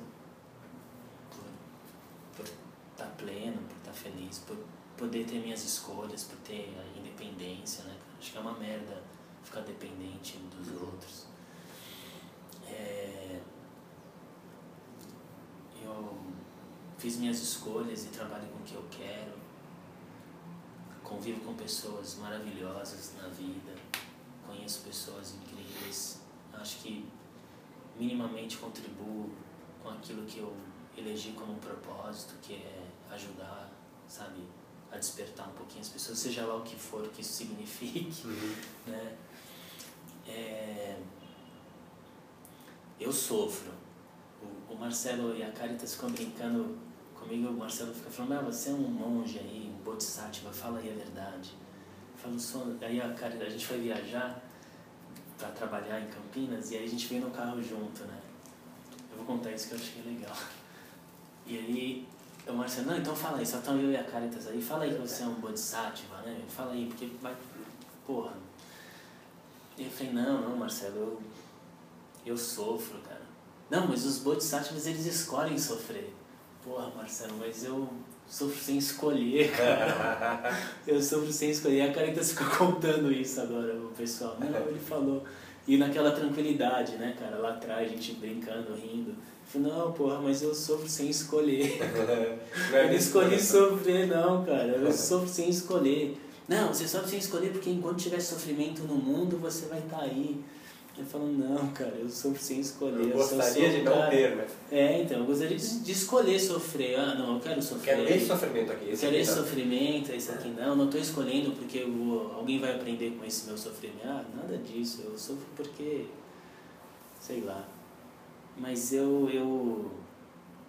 por, estar pleno, por estar feliz, por poder ter minhas escolhas, por ter a independência, né? Acho que é uma merda ficar dependente dos outros. É, eu fiz minhas escolhas e trabalho com o que eu quero. Convivo com pessoas maravilhosas na vida. Conheço pessoas incríveis. Acho que minimamente contribuo com aquilo que eu elegi como um propósito, que é ajudar, sabe, a despertar um pouquinho as pessoas, seja lá o que for que isso signifique, né? É, eu sofro. O, o Marcelo e a Caritas ficam brincando comigo, o Marcelo fica falando, ah, você é um monge aí, bodhisattva, fala aí a verdade. Eu falo, sou... Aí a Caritas, a gente foi viajar para trabalhar em Campinas e aí a gente veio no carro junto, né? Eu vou contar isso que eu achei legal. E aí o Marcelo, não, então fala aí, só estão eu e a Caritas aí, fala aí que você é um bodhisattva, né? Fala aí, porque vai. Porra. E eu falei, não, não, Marcelo, eu, eu sofro, cara. Não, mas os bodhisattvas eles escolhem sofrer. Porra, Marcelo, mas eu sofro sem escolher, cara. eu sofro sem escolher. A Caritas fica contando isso agora, o pessoal. Não, ele falou. E naquela tranquilidade, né, cara, lá atrás, a gente brincando, rindo. Falei, não, porra, mas eu sofro sem escolher. É Eu não escolhi né? sofrer, não, cara. Eu sofro sem escolher. Não, você só precisa escolher porque enquanto tiver sofrimento no mundo, você vai estar tá aí. Eu falo, não, cara, eu sofro sem escolher. Eu gostaria eu de não ter, mas... É, então, eu gostaria de, de, escolher sofrer. Ah, não, eu quero sofrer. Quero esse sofrimento aqui. Esse quero esse não. sofrimento, esse aqui não. Não estou escolhendo porque eu, alguém vai aprender com esse meu sofrimento. Ah, nada disso. Eu sofro porque... Sei lá. Mas eu... Eu,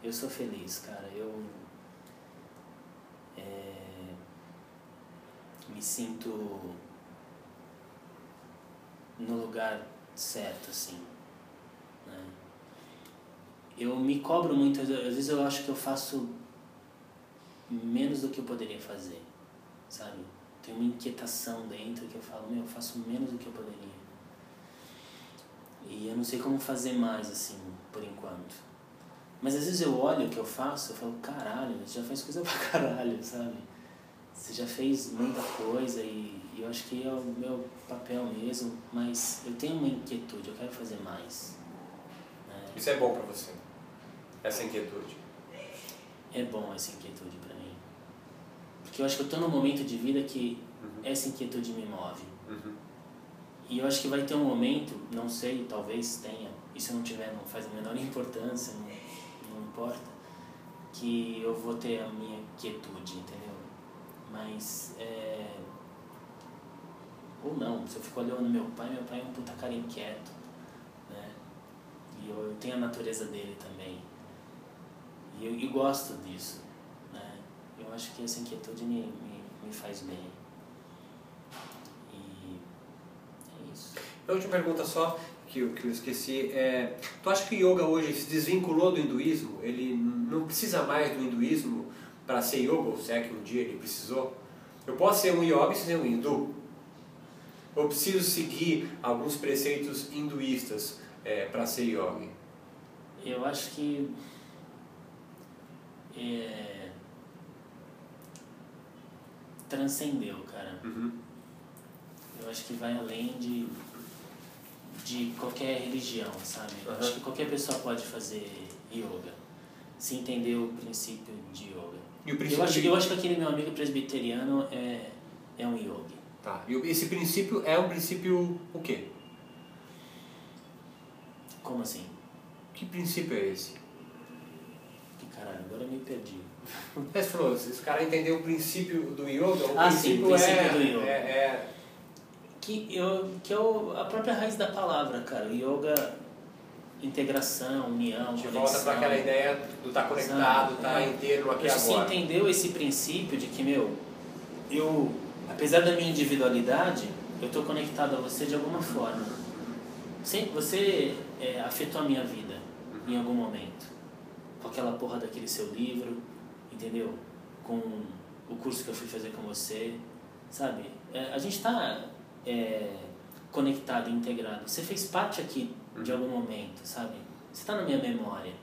eu sou feliz, cara. Eu... É, me sinto no lugar certo, assim. Né? Eu me cobro muito, às vezes eu acho que eu faço menos do que eu poderia fazer, sabe? Tem uma inquietação dentro que eu falo, meu, eu faço menos do que eu poderia. E eu não sei como fazer mais, assim, por enquanto. Mas às vezes eu olho o que eu faço, eu falo, caralho, você já faz coisa pra caralho, sabe? Você já fez muita coisa e e eu acho que é o meu papel mesmo, mas eu tenho uma inquietude, eu quero fazer mais. Né? Isso é bom para você? Essa inquietude? É bom essa inquietude para mim. Porque eu acho que eu estou num momento de vida que uhum. essa inquietude me move. Uhum. E eu acho que vai ter um momento, não sei, talvez tenha, e se não tiver não faz a menor importância, não, não importa, que eu vou ter a minha quietude, entendeu? Mas é, ou não, se eu fico olhando meu pai, meu pai é um puta cara inquieto, né? E eu, eu tenho a natureza dele também. E eu e gosto disso, né? Eu acho que essa inquietude me, me, me faz bem. E é isso. A última pergunta só, que eu, que eu esqueci, é... Tu acha que o yoga hoje se desvinculou do hinduísmo? Ele não precisa mais do hinduísmo para ser yoga, ou se é que um dia ele precisou? Eu posso ser um yoga e ser um hindu, ou preciso seguir alguns preceitos hinduístas é, para ser yogi? Eu acho que é, transcendeu, cara. Uhum. Eu acho que vai além de, de qualquer religião, sabe? Uhum. Eu acho que qualquer pessoa pode fazer yoga, se entender o princípio de yoga. Princípio eu, acho, de... eu acho que aquele meu amigo presbiteriano é, é um yogi. Tá. E esse princípio é um princípio o quê? Como assim? Que princípio é esse? Que caralho, agora eu me perdi. Você falou, esse cara entendeu o princípio do yoga, o ah, princípio, sim, o princípio é, do yoga. É, é... Que, eu, que é o, a própria raiz da palavra, cara. Yoga, integração, união, De conexão. volta para aquela ideia do estar tá conectado, estar tá é. inteiro aqui agora. Você entendeu esse princípio de que, meu, eu apesar da minha individualidade, eu estou conectado a você de alguma forma. Você é, afetou a minha vida em algum momento. Com aquela porra daquele seu livro, entendeu? Com o curso que eu fui fazer com você, sabe? É, a gente está é, conectado, integrado. Você fez parte aqui de algum momento, sabe? Você está na minha memória,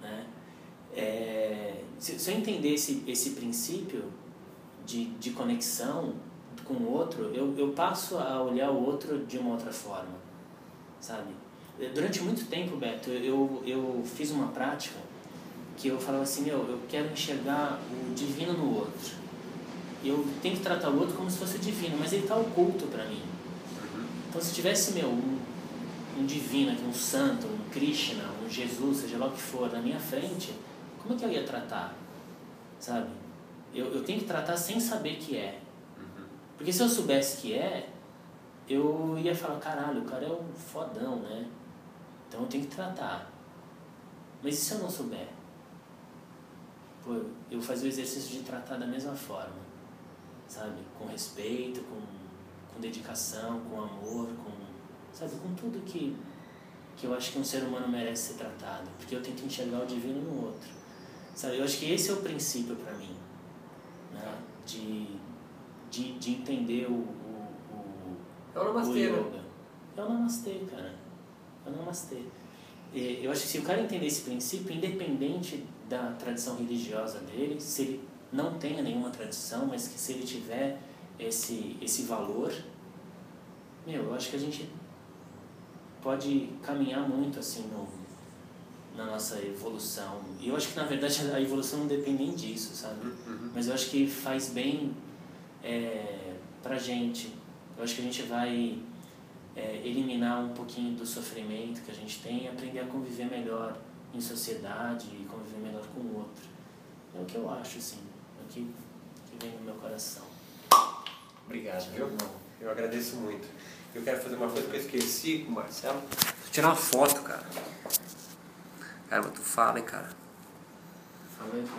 né? É, se, se eu entender esse, esse princípio, de, de conexão com o outro, eu, eu passo a olhar o outro de uma outra forma, sabe? Durante muito tempo, Beto, eu, eu fiz uma prática que eu falava assim, meu, eu quero enxergar o divino no outro. Eu tenho que tratar o outro como se fosse divino, mas ele está oculto para mim. Então, se tivesse, meu, um, um divino um santo, um Krishna, um Jesus, seja lá o que for, na minha frente, como é que eu ia tratar? Sabe? Eu, eu tenho que tratar sem saber que é. Uhum. Porque se eu soubesse que é, eu ia falar, caralho, o cara é um fodão, né? Então eu tenho que tratar. Mas e se eu não souber? Pô, eu fazia o exercício de tratar da mesma forma, sabe? Com respeito, com, com dedicação, com amor, com, sabe? Com tudo que, que eu acho que um ser humano merece ser tratado. Porque eu tento enxergar o divino no outro. Sabe? Eu acho que esse é o princípio para mim? De, de, de entender o, o, o, é o namastê, o yoga. É o namastê, cara. É o namastê. Eu acho que se o cara entender esse princípio, independente da tradição religiosa dele, se ele não tenha nenhuma tradição, mas que se ele tiver esse, esse valor, meu, eu acho que a gente pode caminhar muito assim no, na nossa evolução. E eu acho que na verdade a evolução não depende nem disso, sabe? Uhum. Mas eu acho que faz bem é, pra gente. Eu acho que a gente vai é, eliminar um pouquinho do sofrimento que a gente tem e aprender a conviver melhor em sociedade e conviver melhor com o outro. É o que eu acho, assim, é o que, que vem no meu coração. Obrigado, viu? Eu agradeço muito. Eu quero fazer uma coisa que eu esqueci com o Marcelo. Vou tirar uma foto, cara. Cara, mas tu fala, hein, cara.